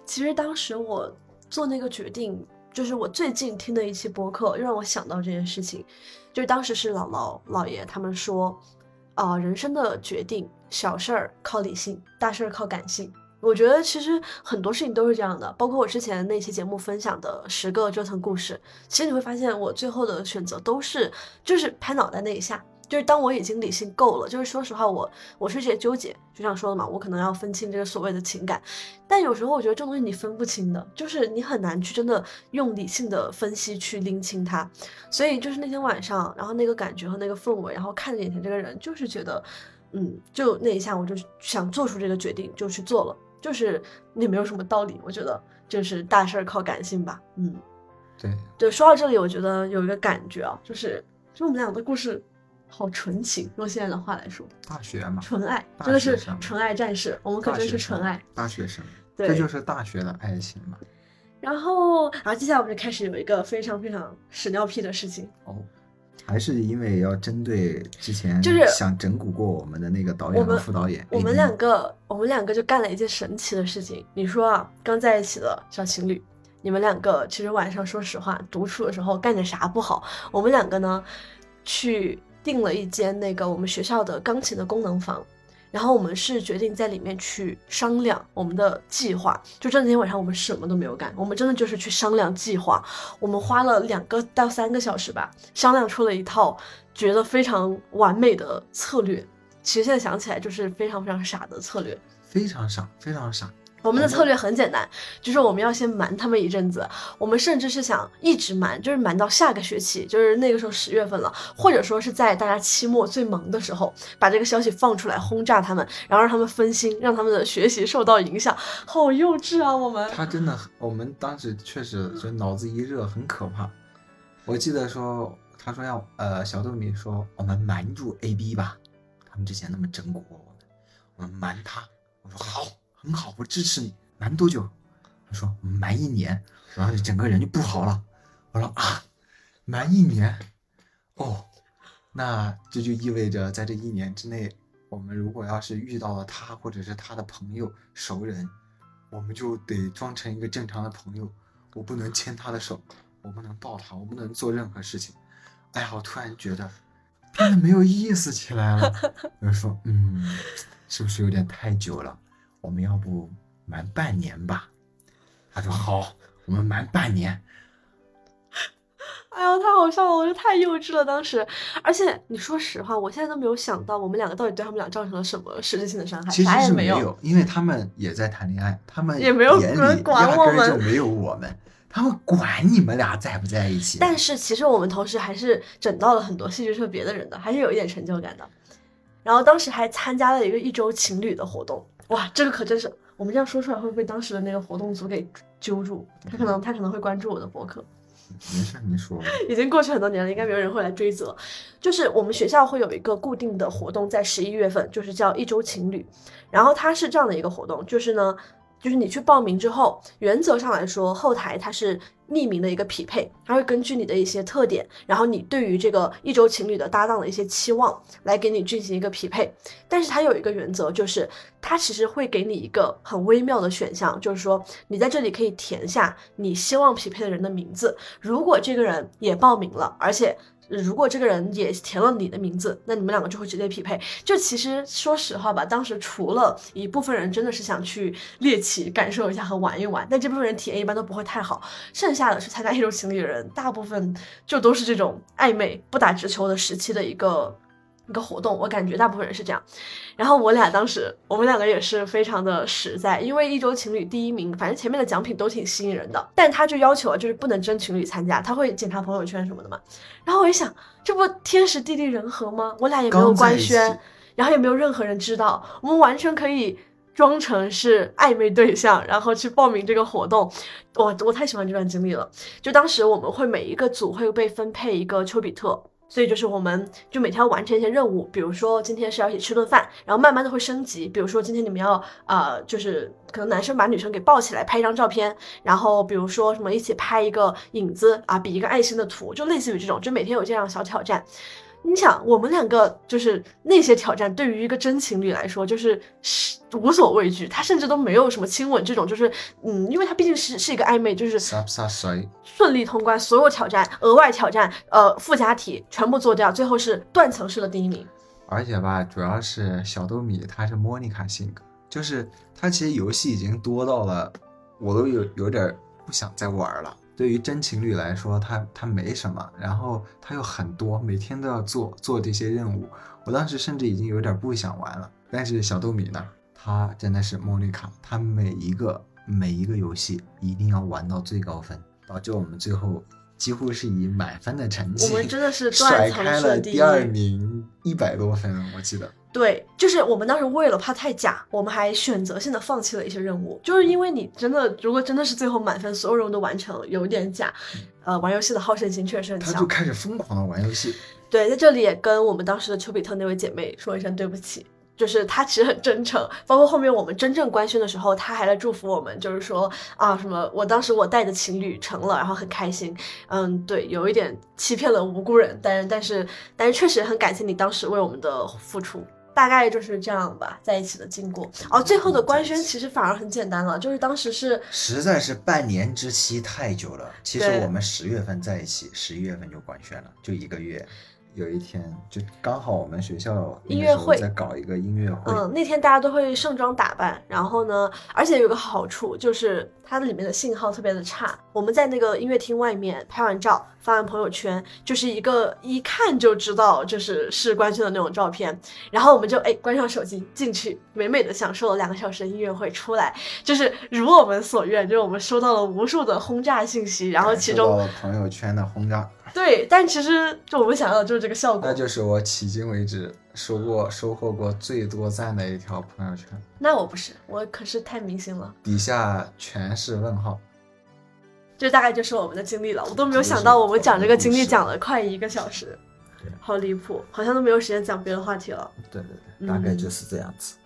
其实当时我做那个决定，就是我最近听的一期播客，又让我想到这件事情。就是当时是姥姥姥爷他们说，啊、人生的决定，小事儿靠理性，大事儿靠感性。我觉得其实很多事情都是这样的，包括我之前那期节目分享的十个折腾故事，其实你会发现我最后的选择都是就是拍脑袋那一下，就是当我已经理性够了，就是说实话我我是这些纠结，就像说的嘛，我可能要分清这个所谓的情感，但有时候我觉得这东西你分不清的，就是你很难去真的用理性的分析去拎清它。所以就是那天晚上，然后那个感觉和那个氛围，然后看着眼前这个人，就是觉得，嗯，就那一下我就想做出这个决定，就去做了。就是也没有什么道理，我觉得就是大事儿靠感性吧。嗯，对，对，说到这里，我觉得有一个感觉啊，就是就我们俩的故事好纯情，用现在的话来说，大学嘛，纯爱，大真的是纯爱战士，我们可真是纯爱。，大学生，对，这就是大学的爱情嘛。然后，然后接下来我们就开始有一个非常非常屎尿屁的事情，哦，还是因为要针对之前就是想整蛊过我们的那个导演和副导演，我们两个，我们两个就干了一件神奇的事情。你说啊，刚在一起的小情侣，你们两个其实晚上说实话，独处的时候干点啥不好？我们两个呢，去订了一间那个我们学校的钢琴的功能房。然后我们是决定在里面去商量我们的计划，就这那天晚上我们什么都没有干，我们真的就是去商量计划。我们花了两个到三个小时吧，商量出了一套觉得非常完美的策略。其实现在想起来就是非常非常傻的策略。非常傻，非常傻。我们的策略很简单，就是我们要先瞒他们一阵子，我们甚至是想一直瞒，就是瞒到下个学期，就是那个时候十月份了，或者说是在大家期末最忙的时候，把这个消息放出来轰炸他们，然后让他们分心，让他们的学习受到影响。好幼稚啊，我们。他真的很，我们当时确实就脑子一热，很可怕。我记得说，他说要呃，小豆米说我们瞒住 A B 吧，他们之前那么整蛊过我们，我们瞒他。我说好，很好，我支持你。瞒多久？他说瞒一年，然后就整个人就不好了。我说啊，瞒一年，哦，那这就意味着在这一年之内，我们如果要是遇到了他或者是他的朋友、熟人，我们就得装成一个正常的朋友，我不能牵他的手，我不能抱他，我不能做任何事情。哎呀，我突然觉得变得没有意思起来了。我就说，嗯，是不是有点太久了？我们要不瞒半年吧？他说好，我们瞒半年。哎呦，太好笑了！我就太幼稚了，当时。而且你说实话，我现在都没有想到我们两个到底对他们俩造成了什么实质性的伤害，其实啥也是没有。因为他们也在谈恋爱，他们也没有管压我们根就没有我们，他们管你们俩在不在一起。但是其实我们同时还是整到了很多戏剧社别的人的，还是有一点成就感的。然后当时还参加了一个一周情侣的活动，哇，这个可真是我们这样说出来会不会被当时的那个活动组给揪住？他可能他可能会关注我的博客。没事，你说。已经过去很多年了，应该没有人会来追责。就是我们学校会有一个固定的活动，在十一月份，就是叫一周情侣。然后它是这样的一个活动，就是呢，就是你去报名之后，原则上来说，后台它是匿名的一个匹配，它会根据你的一些特点，然后你对于这个一周情侣的搭档的一些期望，来给你进行一个匹配。但是它有一个原则，就是它其实会给你一个很微妙的选项，就是说你在这里可以填下你希望匹配的人的名字。如果这个人也报名了，而且如果这个人也填了你的名字，那你们两个就会直接匹配。就其实说实话吧，当时除了一部分人真的是想去猎奇感受一下和玩一玩，但这部分人体验一般都不会太好。剩下的去参加一周情侣的人，大部分就都是这种暧昧不打直球的时期的一个。一个活动，我感觉大部分人是这样。然后我俩当时，我们两个也是非常的实在，因为一周情侣第一名，反正前面的奖品都挺吸引人的，但他就要求啊，就是不能真情侣参加，他会检查朋友圈什么的嘛。然后我一想，这不天时地利人和吗？我俩也没有官宣，然后也没有任何人知道，我们完全可以装成是暧昧对象，然后去报名这个活动。我我太喜欢这段经历了。就当时我们会每一个组会被分配一个丘比特。所以就是我们就每天要完成一些任务，比如说今天是要一起吃顿饭，然后慢慢的会升级，比如说今天你们要呃就是可能男生把女生给抱起来拍一张照片，然后比如说什么一起拍一个影子啊，比一个爱心的图，就类似于这种，就每天有这样小挑战。你想，我们两个就是那些挑战，对于一个真情侣来说，就是是无所畏惧，他甚至都没有什么亲吻这种，就是嗯，因为他毕竟是是一个暧昧，就是啥啥谁？顺利通关，所有挑战、额外挑战、呃附加题全部做掉，最后是断层式的第一名。而且吧，主要是小豆米他是莫妮卡性格，就是他其实游戏已经多到了，我都有有点儿不想再玩了。对于真情侣来说，他他没什么，然后他又很多，每天都要做做这些任务。我当时甚至已经有点不想玩了。但是小豆米呢，他真的是莫妮卡，他每一个每一个游戏一定要玩到最高分，导致我们最后几乎是以满分的成绩，我们真的是 甩断开了第二名一百多分，我记得。对，就是我们当时为了怕太假，我们还选择性的放弃了一些任务，就是因为你真的如果真的是最后满分，所有任务都完成了，有点假。呃，玩游戏的好胜心确实很强他就。开始疯狂的玩游戏，对，在这里也跟我们当时的丘比特那位姐妹说一声对不起。就是她其实很真诚，包括后面我们真正官宣的时候，她还来祝福我们，就是说啊什么，我当时我带的情侣成了，然后很开心。嗯，对，有一点欺骗了无辜人，但是但是但是确实很感谢你当时为我们的付出。大概就是这样吧，在一起的经过。哦，最后的官宣其实反而很简单了，就是当时是实在是半年之期太久了。其实我们十月份在一起，十一月份就官宣了，就一个月。有一天就刚好我们学校音乐会在搞一个音乐会，嗯，那天大家都会盛装打扮，然后呢，而且有个好处就是它里面的信号特别的差。我们在那个音乐厅外面拍完照，发完朋友圈，就是一个一看就知道就是是官宣的那种照片。然后我们就哎关上手机进去，美美的享受了两个小时的音乐会，出来就是如我们所愿，就是我们收到了无数的轰炸信息，然后其中朋友圈的轰炸，对，但其实就我们想要的就是这个效果那。就是我迄今为止收过收获过最多赞的一条朋友圈，那我不是，我可是太明星了。底下全是问号。这大概就是我们的经历了。我都没有想到，我们讲这个经历讲了快一个小时，好离谱，好像都没有时间讲别的话题了。对对对，大概就是这样子。嗯，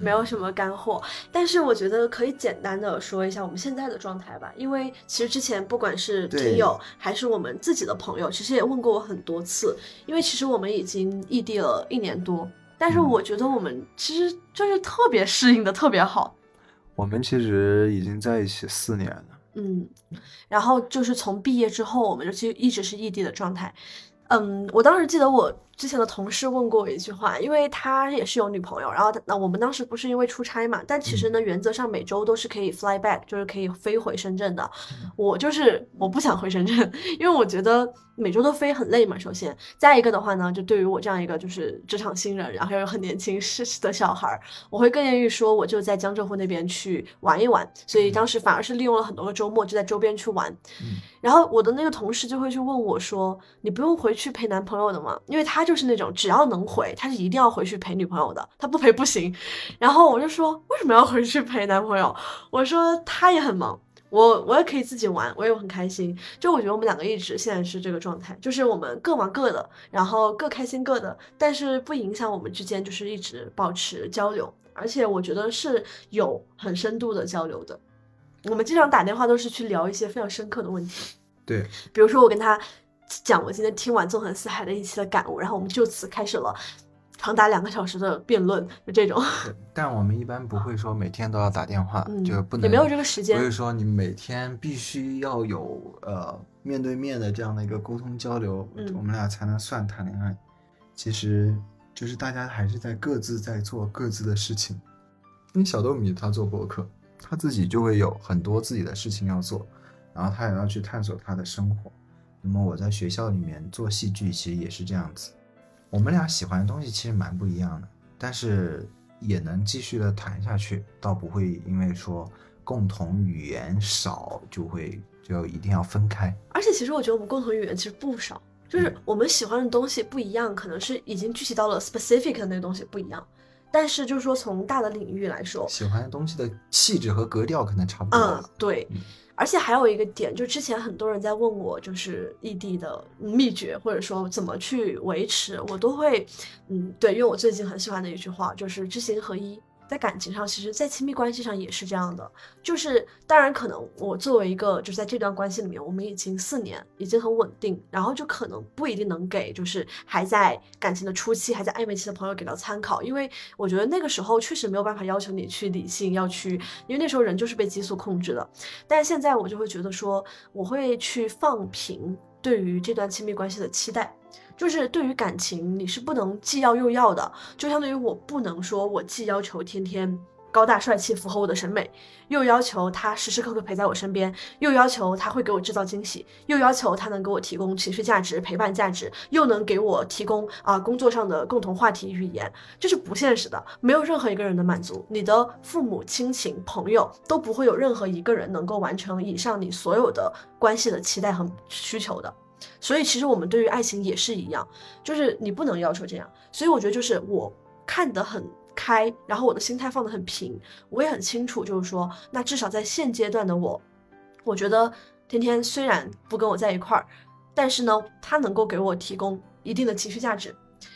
没有什么干货，但是我觉得可以简单的说一下我们现在的状态吧。因为其实之前不管是听友还是我们自己的朋友，其实也问过我很多次。因为其实我们已经异地了一年多，但是我觉得我们其实就是特别适应的特别好。我们其实已经在一起四年了。嗯，然后就是从毕业之后，我们就其实一直是异地的状态。嗯，我当时记得我之前的同事问过我一句话，因为他也是有女朋友，然后那我们当时不是因为出差嘛，但其实呢，原则上每周都是可以 fly back，就是可以飞回深圳的。我就是我不想回深圳，因为我觉得。每周都飞很累嘛，首先，再一个的话呢，就对于我这样一个就是职场新人，然后又有很年轻是的小孩儿，我会更愿意说，我就在江浙沪那边去玩一玩。所以当时反而是利用了很多个周末，就在周边去玩。然后我的那个同事就会去问我说：“你不用回去陪男朋友的吗？”因为他就是那种只要能回，他是一定要回去陪女朋友的，他不陪不行。然后我就说：“为什么要回去陪男朋友？”我说：“他也很忙。”我我也可以自己玩，我也很开心。就我觉得我们两个一直现在是这个状态，就是我们各忙各的，然后各开心各的，但是不影响我们之间就是一直保持交流，而且我觉得是有很深度的交流的。我们经常打电话都是去聊一些非常深刻的问题，对，比如说我跟他讲我今天听完《纵横四海》的一期的感悟，然后我们就此开始了。长达两个小时的辩论，就这种。但我们一般不会说每天都要打电话，就不能也没有这个时间。不是说你每天必须要有呃面对面的这样的一个沟通交流，我们俩才能算谈恋爱。其实就是大家还是在各自在做各自的事情。因为小豆米他做博客，他自己就会有很多自己的事情要做，然后他也要去探索他的生活。那么我在学校里面做戏剧，其实也是这样子。我们俩喜欢的东西其实蛮不一样的，但是也能继续的谈下去，倒不会因为说共同语言少就会就一定要分开。而且其实我觉得我们共同语言其实不少，就是我们喜欢的东西不一样，可能是已经具体到了 specific 的那个东西不一样，但是就是说从大的领域来说，喜欢的东西的气质和格调可能差不多。嗯，对。而且还有一个点，就之前很多人在问我，就是异地的秘诀，或者说怎么去维持，我都会，嗯，对，因为我最近很喜欢的一句话就是知行合一。在感情上，其实，在亲密关系上也是这样的。就是，当然，可能我作为一个，就是在这段关系里面，我们已经四年，已经很稳定，然后就可能不一定能给，就是还在感情的初期，还在暧昧期的朋友给到参考，因为我觉得那个时候确实没有办法要求你去理性，要去，因为那时候人就是被激素控制的。但现在我就会觉得说，我会去放平对于这段亲密关系的期待。就是对于感情，你是不能既要又要的。就相当于我不能说，我既要求天天高大帅气，符合我的审美，又要求他时时刻刻陪在我身边，又要求他会给我制造惊喜，又要求他能给我提供情绪价值、陪伴价值，又能给我提供啊工作上的共同话题语言，这是不现实的。没有任何一个人能满足你的父母亲情、朋友，都不会有任何一个人能够完成以上你所有的关系的期待和需求的。所以其实我们对于爱情也是一样，就是你不能要求这样。所以我觉得就是我看得很开，然后我的心态放得很平，我也很清楚，就是说，那至少在现阶段的我，我觉得天天虽然不跟我在一块儿，但是呢，他能够给我提供一定的情绪价值，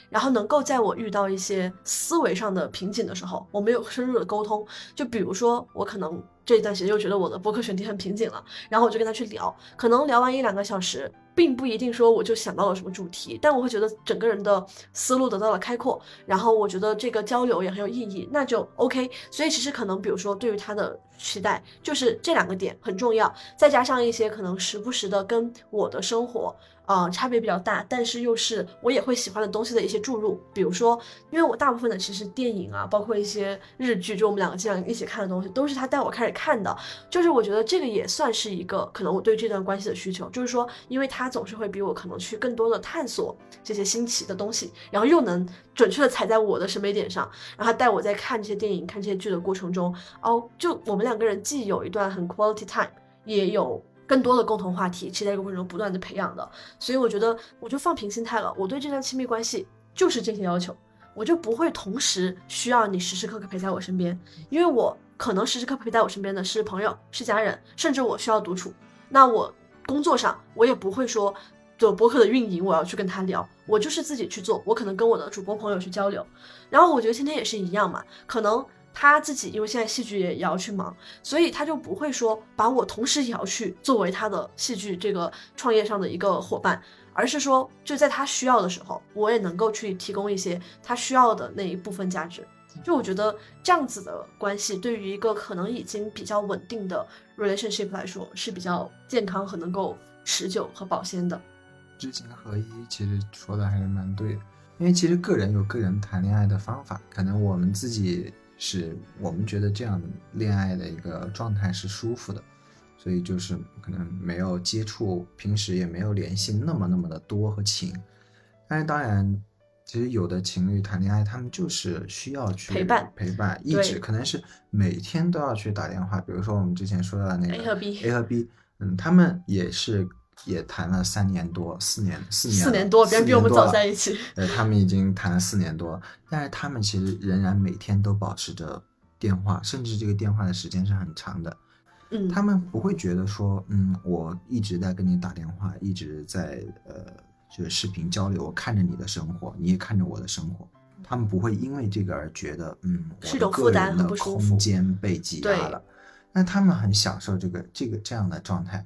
然后能够在我遇到一些思维上的瓶颈的时候，我们有深入的沟通。就比如说我可能这一段时间又觉得我的播客选题很瓶颈了，然后我就跟他去聊，可能聊完一两个小时。并不一定说我就想到了什么主题，但我会觉得整个人的思路得到了开阔，然后我觉得这个交流也很有意义，那就 OK。所以其实可能，比如说对于他的期待，就是这两个点很重要，再加上一些可能时不时的跟我的生活。呃，差别比较大，但是又是我也会喜欢的东西的一些注入。比如说，因为我大部分的其实电影啊，包括一些日剧，就我们两个经常一起看的东西，都是他带我开始看的。就是我觉得这个也算是一个可能我对这段关系的需求，就是说，因为他总是会比我可能去更多的探索这些新奇的东西，然后又能准确的踩在我的审美点上，然后带我在看这些电影、看这些剧的过程中，哦，就我们两个人既有一段很 quality time，也有。更多的共同话题，期待一个过程中不断的培养的，所以我觉得我就放平心态了。我对这段亲密关系就是这些要求，我就不会同时需要你时时刻刻陪在我身边，因为我可能时时刻刻陪在我身边的是朋友，是家人，甚至我需要独处。那我工作上我也不会说，就播客的运营我要去跟他聊，我就是自己去做，我可能跟我的主播朋友去交流。然后我觉得今天也是一样嘛，可能他自己因为现在戏剧也也要去忙，所以他就不会说把我同时也要去作为他的戏剧这个创业上的一个伙伴。而是说，就在他需要的时候，我也能够去提供一些他需要的那一部分价值。就我觉得这样子的关系，对于一个可能已经比较稳定的 relationship 来说，是比较健康和能够持久和保鲜的。知行合一，其实说的还是蛮对的。因为其实个人有个人谈恋爱的方法，可能我们自己是我们觉得这样恋爱的一个状态是舒服的。所以就是可能没有接触，平时也没有联系那么那么的多和勤，但是当然，其实有的情侣谈恋爱，他们就是需要去陪伴陪伴，一直可能是每天都要去打电话。比如说我们之前说到的那个 A 和 B，A 和 B，嗯，他们也是也谈了三年多，四年四年四年多，别人比我们早在一起。呃，他们已经谈了四年多，但是他们其实仍然每天都保持着电话，甚至这个电话的时间是很长的。嗯他们不会觉得说，嗯，我一直在跟你打电话，一直在呃，就是视频交流，我看着你的生活，你也看着我的生活，他们不会因为这个而觉得，嗯，是一种负担，的空间被挤压了。那他们很享受这个这个这样的状态。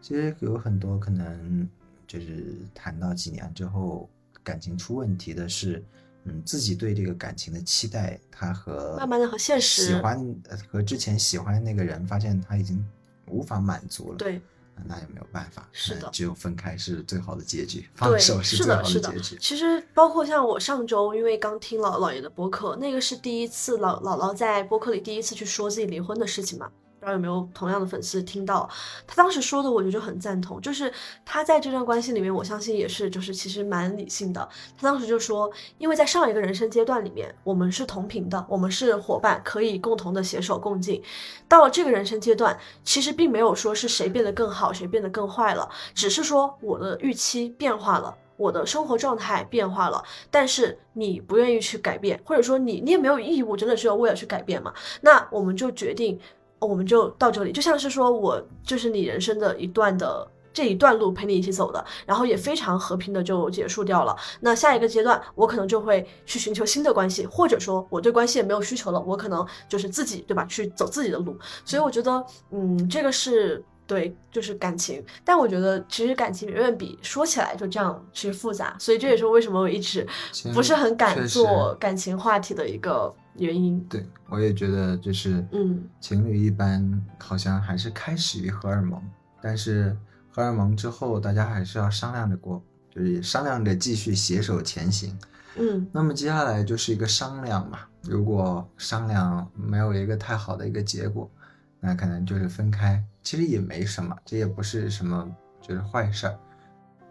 其实有很多可能就是谈到几年之后，感情出问题的是。嗯，自己对这个感情的期待，他和慢慢的和现实喜欢和之前喜欢的那个人，发现他已经无法满足了。对，那也没有办法，是的，只有分开是最好的结局，放手是最好的结局。其实包括像我上周，因为刚听了姥爷的播客，那个是第一次老姥姥在播客里第一次去说自己离婚的事情嘛。不知道有没有同样的粉丝听到他当时说的，我觉得就很赞同。就是他在这段关系里面，我相信也是，就是其实蛮理性的。他当时就说，因为在上一个人生阶段里面，我们是同频的，我们是伙伴，可以共同的携手共进。到了这个人生阶段，其实并没有说是谁变得更好，谁变得更坏了，只是说我的预期变化了，我的生活状态变化了。但是你不愿意去改变，或者说你你也没有义务，真的是要为了去改变嘛？那我们就决定。我们就到这里，就像是说我就是你人生的一段的这一段路陪你一起走的，然后也非常和平的就结束掉了。那下一个阶段，我可能就会去寻求新的关系，或者说我对关系也没有需求了，我可能就是自己对吧，去走自己的路。所以我觉得，嗯，这个是对，就是感情。但我觉得其实感情远远比说起来就这样其实复杂，所以这也是为什么我一直不是很敢做感情话题的一个。原因对我也觉得就是，嗯，情侣一般好像还是开始于荷尔蒙，但是荷尔蒙之后，大家还是要商量着过，就是商量着继续携手前行。嗯，那么接下来就是一个商量嘛，如果商量没有一个太好的一个结果，那可能就是分开。其实也没什么，这也不是什么就是坏事儿。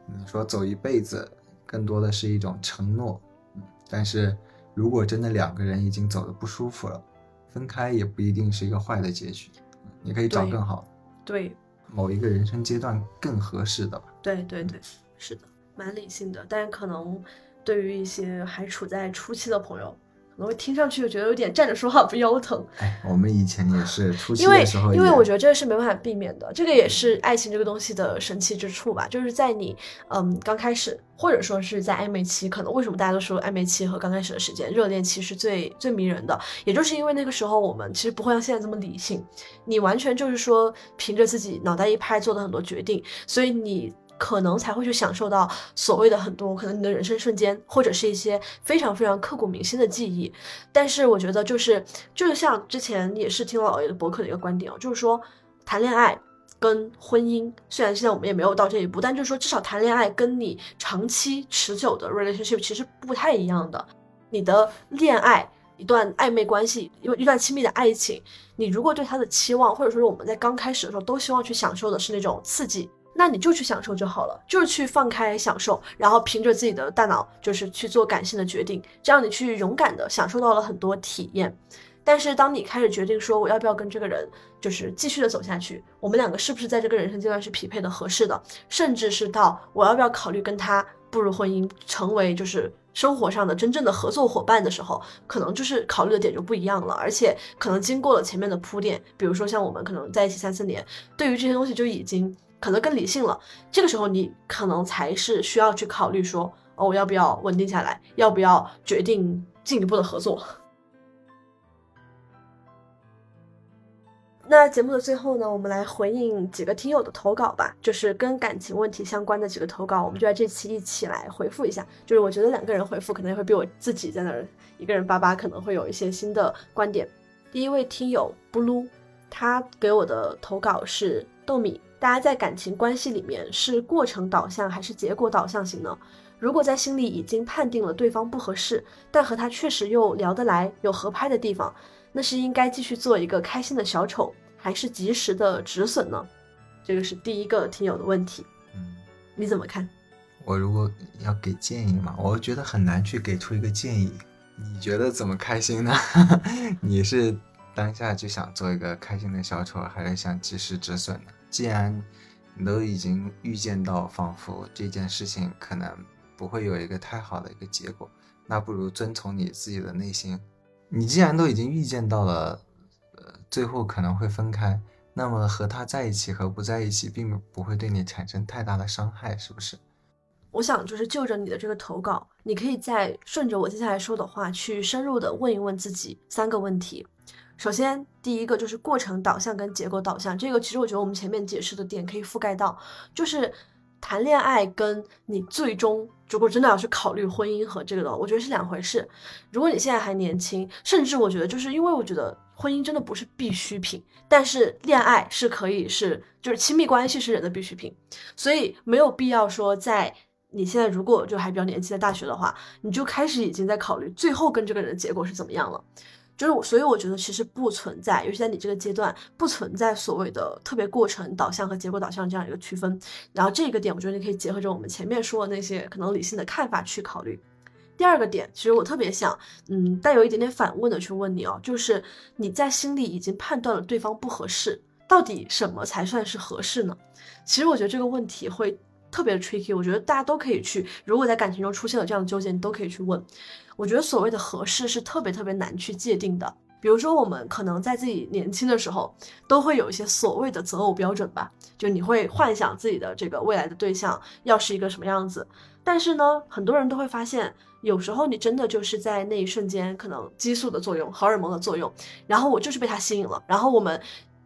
你说走一辈子，更多的是一种承诺，嗯，但是。如果真的两个人已经走的不舒服了，分开也不一定是一个坏的结局，你可以找更好，对，某一个人生阶段更合适的吧。对对对，是的，蛮理性的，但是可能对于一些还处在初期的朋友。我会听上去觉得有点站着说话不腰疼。哎，我们以前也是 初期的时候，因为我觉得这个是没办法避免的，这个也是爱情这个东西的神奇之处吧。就是在你嗯刚开始，或者说是在暧昧期，可能为什么大家都说暧昧期和刚开始的时间，热恋期是最最迷人的，也就是因为那个时候我们其实不会像现在这么理性，你完全就是说凭着自己脑袋一拍做的很多决定，所以你。可能才会去享受到所谓的很多可能你的人生瞬间，或者是一些非常非常刻骨铭心的记忆。但是我觉得就是就是像之前也是听了老爷的博客的一个观点哦，就是说谈恋爱跟婚姻，虽然现在我们也没有到这一步，但就是说至少谈恋爱跟你长期持久的 relationship 其实不太一样的。你的恋爱一段暧昧关系，因为一段亲密的爱情，你如果对他的期望，或者说是我们在刚开始的时候都希望去享受的是那种刺激。那你就去享受就好了，就是去放开享受，然后凭着自己的大脑，就是去做感性的决定，这样你去勇敢的享受到了很多体验。但是当你开始决定说我要不要跟这个人，就是继续的走下去，我们两个是不是在这个人生阶段是匹配的、合适的，甚至是到我要不要考虑跟他步入婚姻，成为就是生活上的真正的合作伙伴的时候，可能就是考虑的点就不一样了，而且可能经过了前面的铺垫，比如说像我们可能在一起三四年，对于这些东西就已经可能更理性了。这个时候你可能才是需要去考虑说，哦，我要不要稳定下来，要不要决定进一步的合作。那节目的最后呢，我们来回应几个听友的投稿吧，就是跟感情问题相关的几个投稿，我们就在这期一起来回复一下。就是我觉得两个人回复可能也会比我自己在那儿一个人叭叭可能会有一些新的观点。第一位听友布鲁，他给我的投稿是豆米，大家在感情关系里面是过程导向还是结果导向型呢？如果在心里已经判定了对方不合适，但和他确实又聊得来，有合拍的地方。那是应该继续做一个开心的小丑，还是及时的止损呢？这个是第一个听友的问题。嗯，你怎么看？我如果要给建议嘛，我觉得很难去给出一个建议。你觉得怎么开心呢？你是当下就想做一个开心的小丑，还是想及时止损呢？既然你都已经预见到，仿佛这件事情可能不会有一个太好的一个结果，那不如遵从你自己的内心。你既然都已经预见到了，呃，最后可能会分开，那么和他在一起和不在一起，并不会对你产生太大的伤害，是不是？我想就是就着你的这个投稿，你可以再顺着我接下来说的话，去深入的问一问自己三个问题。首先，第一个就是过程导向跟结果导向，这个其实我觉得我们前面解释的点可以覆盖到，就是。谈恋爱跟你最终如果真的要去考虑婚姻和这个的，我觉得是两回事。如果你现在还年轻，甚至我觉得就是因为我觉得婚姻真的不是必需品，但是恋爱是可以是，就是亲密关系是人的必需品，所以没有必要说在你现在如果就还比较年轻的大学的话，你就开始已经在考虑最后跟这个人的结果是怎么样了。就是我，所以我觉得其实不存在，尤其在你这个阶段，不存在所谓的特别过程导向和结果导向这样一个区分。然后这个点，我觉得你可以结合着我们前面说的那些可能理性的看法去考虑。第二个点，其实我特别想，嗯，带有一点点反问的去问你哦，就是你在心里已经判断了对方不合适，到底什么才算是合适呢？其实我觉得这个问题会特别的 tricky，我觉得大家都可以去，如果在感情中出现了这样的纠结，你都可以去问。我觉得所谓的合适是特别特别难去界定的。比如说，我们可能在自己年轻的时候，都会有一些所谓的择偶标准吧，就你会幻想自己的这个未来的对象要是一个什么样子。但是呢，很多人都会发现，有时候你真的就是在那一瞬间，可能激素的作用、荷尔蒙的作用，然后我就是被他吸引了，然后我们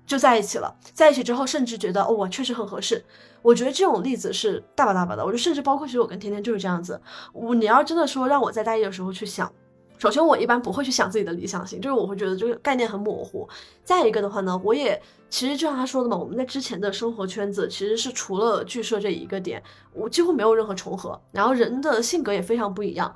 就在一起了。在一起之后，甚至觉得哦，我确实很合适。我觉得这种例子是大把大把的，我觉得甚至包括其实我跟天天就是这样子。我你要真的说让我在大一的时候去想，首先我一般不会去想自己的理想型，就是我会觉得这个概念很模糊。再一个的话呢，我也其实就像他说的嘛，我们在之前的生活圈子其实是除了剧社这一个点，我几乎没有任何重合。然后人的性格也非常不一样，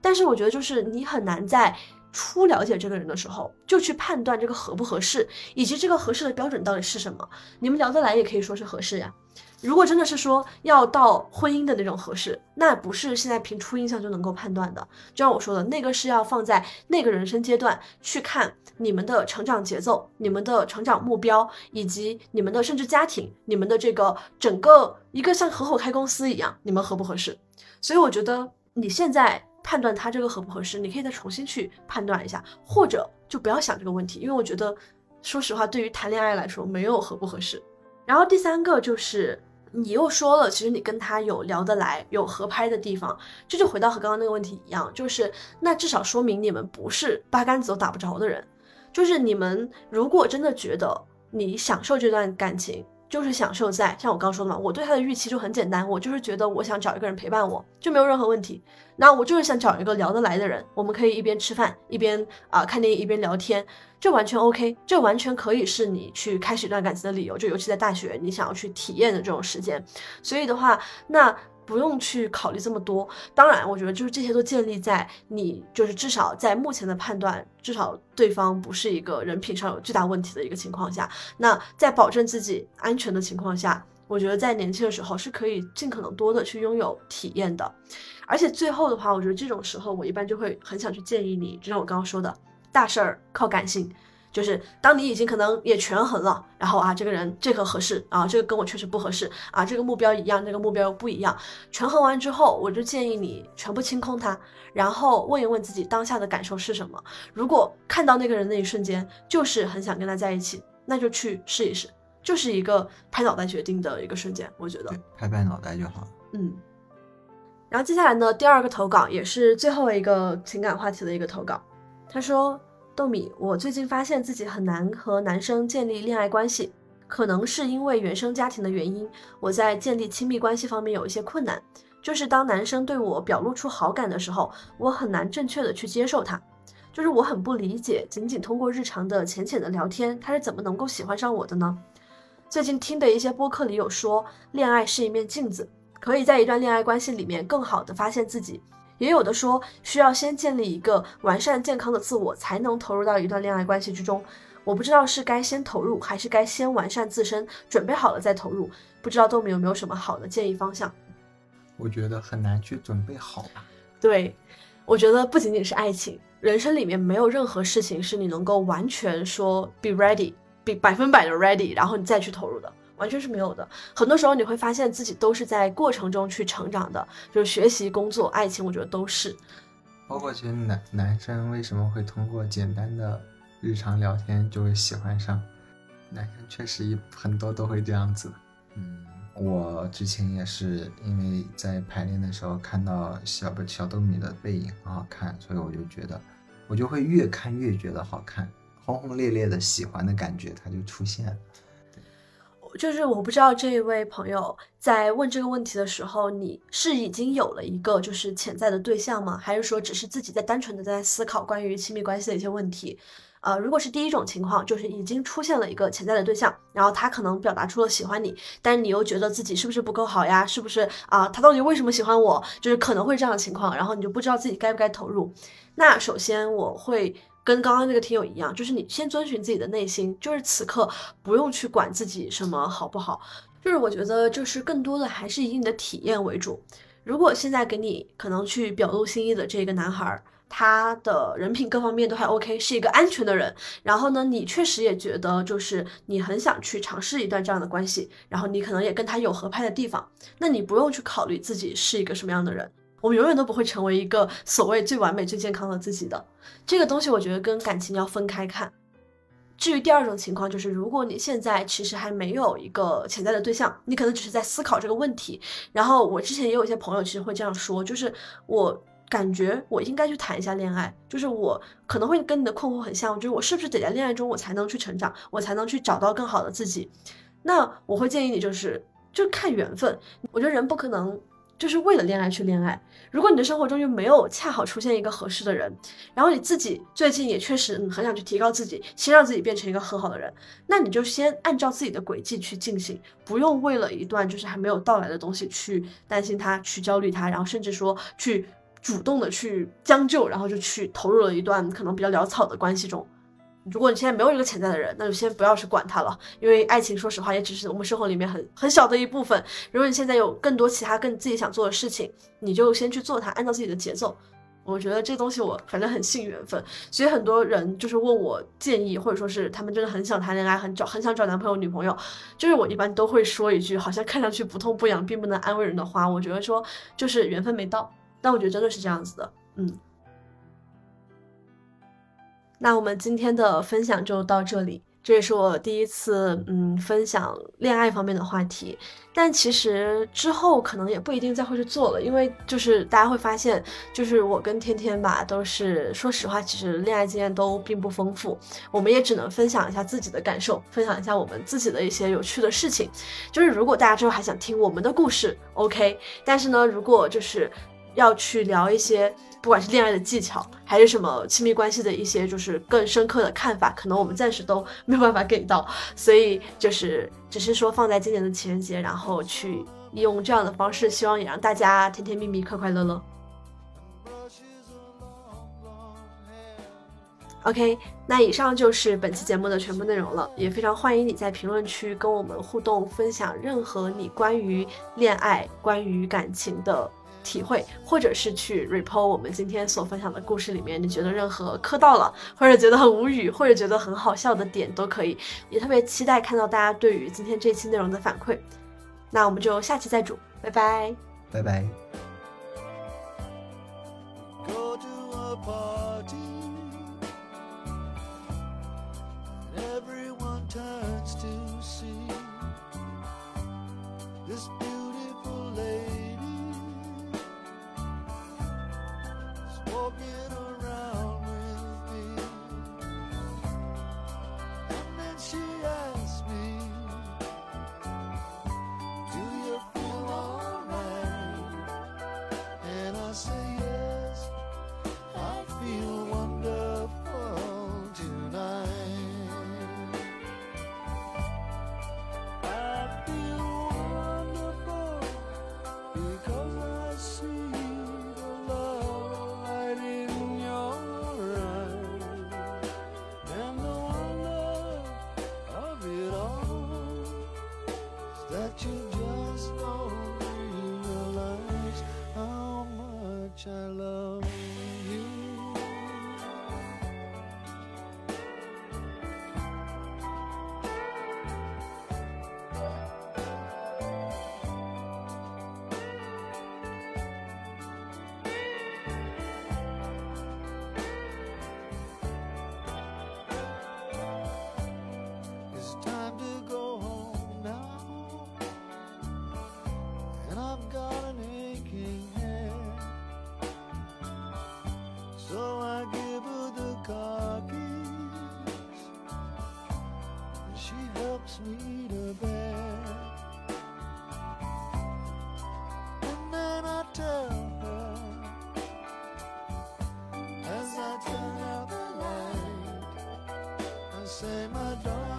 但是我觉得就是你很难在初了解这个人的时候就去判断这个合不合适，以及这个合适的标准到底是什么。你们聊得来也可以说是合适呀。如果真的是说要到婚姻的那种合适，那不是现在凭初印象就能够判断的。就像我说的，那个是要放在那个人生阶段去看你们的成长节奏、你们的成长目标，以及你们的甚至家庭、你们的这个整个一个像合伙开公司一样，你们合不合适？所以我觉得你现在判断他这个合不合适，你可以再重新去判断一下，或者就不要想这个问题，因为我觉得，说实话，对于谈恋爱来说，没有合不合适。然后第三个就是。你又说了，其实你跟他有聊得来、有合拍的地方，这就回到和刚刚那个问题一样，就是那至少说明你们不是八竿子都打不着的人。就是你们如果真的觉得你享受这段感情，就是享受在像我刚说的嘛，我对他的预期就很简单，我就是觉得我想找一个人陪伴我，就没有任何问题。那我就是想找一个聊得来的人，我们可以一边吃饭一边啊看电影一边聊天。这完全 OK，这完全可以是你去开始一段感情的理由，就尤其在大学，你想要去体验的这种时间。所以的话，那不用去考虑这么多。当然，我觉得就是这些都建立在你就是至少在目前的判断，至少对方不是一个人品上有巨大问题的一个情况下。那在保证自己安全的情况下，我觉得在年轻的时候是可以尽可能多的去拥有体验的。而且最后的话，我觉得这种时候我一般就会很想去建议你，就像我刚刚说的。大事儿靠感性，就是当你已经可能也权衡了，然后啊，这个人这个合适啊，这个跟我确实不合适啊，这个目标一样，这个目标又不一样，权衡完之后，我就建议你全部清空它，然后问一问自己当下的感受是什么。如果看到那个人那一瞬间就是很想跟他在一起，那就去试一试，就是一个拍脑袋决定的一个瞬间，我觉得，拍拍脑袋就好了。嗯。然后接下来呢，第二个投稿也是最后一个情感话题的一个投稿。他说：“豆米，我最近发现自己很难和男生建立恋爱关系，可能是因为原生家庭的原因，我在建立亲密关系方面有一些困难。就是当男生对我表露出好感的时候，我很难正确的去接受他。就是我很不理解，仅仅通过日常的浅浅的聊天，他是怎么能够喜欢上我的呢？最近听的一些播客里有说，恋爱是一面镜子。”可以在一段恋爱关系里面更好的发现自己，也有的说需要先建立一个完善健康的自我，才能投入到一段恋爱关系之中。我不知道是该先投入，还是该先完善自身，准备好了再投入。不知道豆米有没有什么好的建议方向？我觉得很难去准备好吧。对，我觉得不仅仅是爱情，人生里面没有任何事情是你能够完全说 be ready，be 百分百的 ready，然后你再去投入的。完全是没有的。很多时候你会发现自己都是在过程中去成长的，就是学习、工作、爱情，我觉得都是。包括其实男男生为什么会通过简单的日常聊天就会喜欢上？男生确实一很多都会这样子。嗯，我之前也是因为在排练的时候看到小小豆米的背影很好看，所以我就觉得，我就会越看越觉得好看，轰轰烈烈的喜欢的感觉它就出现了。就是我不知道这一位朋友在问这个问题的时候，你是已经有了一个就是潜在的对象吗？还是说只是自己在单纯的在思考关于亲密关系的一些问题？呃，如果是第一种情况，就是已经出现了一个潜在的对象，然后他可能表达出了喜欢你，但是你又觉得自己是不是不够好呀？是不是啊？他到底为什么喜欢我？就是可能会这样的情况，然后你就不知道自己该不该投入。那首先我会。跟刚刚那个听友一样，就是你先遵循自己的内心，就是此刻不用去管自己什么好不好，就是我觉得就是更多的还是以你的体验为主。如果现在给你可能去表露心意的这个男孩，他的人品各方面都还 OK，是一个安全的人，然后呢，你确实也觉得就是你很想去尝试一段这样的关系，然后你可能也跟他有合拍的地方，那你不用去考虑自己是一个什么样的人。我们永远都不会成为一个所谓最完美、最健康的自己的这个东西，我觉得跟感情要分开看。至于第二种情况，就是如果你现在其实还没有一个潜在的对象，你可能只是在思考这个问题。然后我之前也有一些朋友其实会这样说，就是我感觉我应该去谈一下恋爱，就是我可能会跟你的困惑很像，就是我是不是得在恋爱中我才能去成长，我才能去找到更好的自己？那我会建议你就是就看缘分，我觉得人不可能。就是为了恋爱去恋爱。如果你的生活中又没有恰好出现一个合适的人，然后你自己最近也确实嗯很想去提高自己，先让自己变成一个很好的人，那你就先按照自己的轨迹去进行，不用为了一段就是还没有到来的东西去担心它，去焦虑它，然后甚至说去主动的去将就，然后就去投入了一段可能比较潦草的关系中。如果你现在没有一个潜在的人，那就先不要去管他了，因为爱情，说实话，也只是我们生活里面很很小的一部分。如果你现在有更多其他更自己想做的事情，你就先去做它，按照自己的节奏。我觉得这东西我反正很信缘分，所以很多人就是问我建议，或者说是他们真的很想谈恋爱，很找很想找男朋友女朋友，就是我一般都会说一句，好像看上去不痛不痒，并不能安慰人的话。我觉得说就是缘分没到，但我觉得真的是这样子的，嗯。那我们今天的分享就到这里，这也是我第一次嗯分享恋爱方面的话题，但其实之后可能也不一定再会去做了，因为就是大家会发现，就是我跟天天吧都是说实话，其实恋爱经验都并不丰富，我们也只能分享一下自己的感受，分享一下我们自己的一些有趣的事情，就是如果大家之后还想听我们的故事，OK，但是呢，如果就是要去聊一些。不管是恋爱的技巧，还是什么亲密关系的一些，就是更深刻的看法，可能我们暂时都没有办法给到，所以就是只是说放在今年的情人节，然后去用这样的方式，希望也让大家甜甜蜜蜜、快快乐乐。OK，那以上就是本期节目的全部内容了，也非常欢迎你在评论区跟我们互动，分享任何你关于恋爱、关于感情的。体会，或者是去 report 我们今天所分享的故事里面，你觉得任何磕到了，或者觉得很无语，或者觉得很好笑的点都可以。也特别期待看到大家对于今天这期内容的反馈。那我们就下期再煮，拜拜。拜拜。go to a party. and Everyone turns to see this around with me. And then she asks me bed. And then I tell her as I turn out the light. I say, my darling,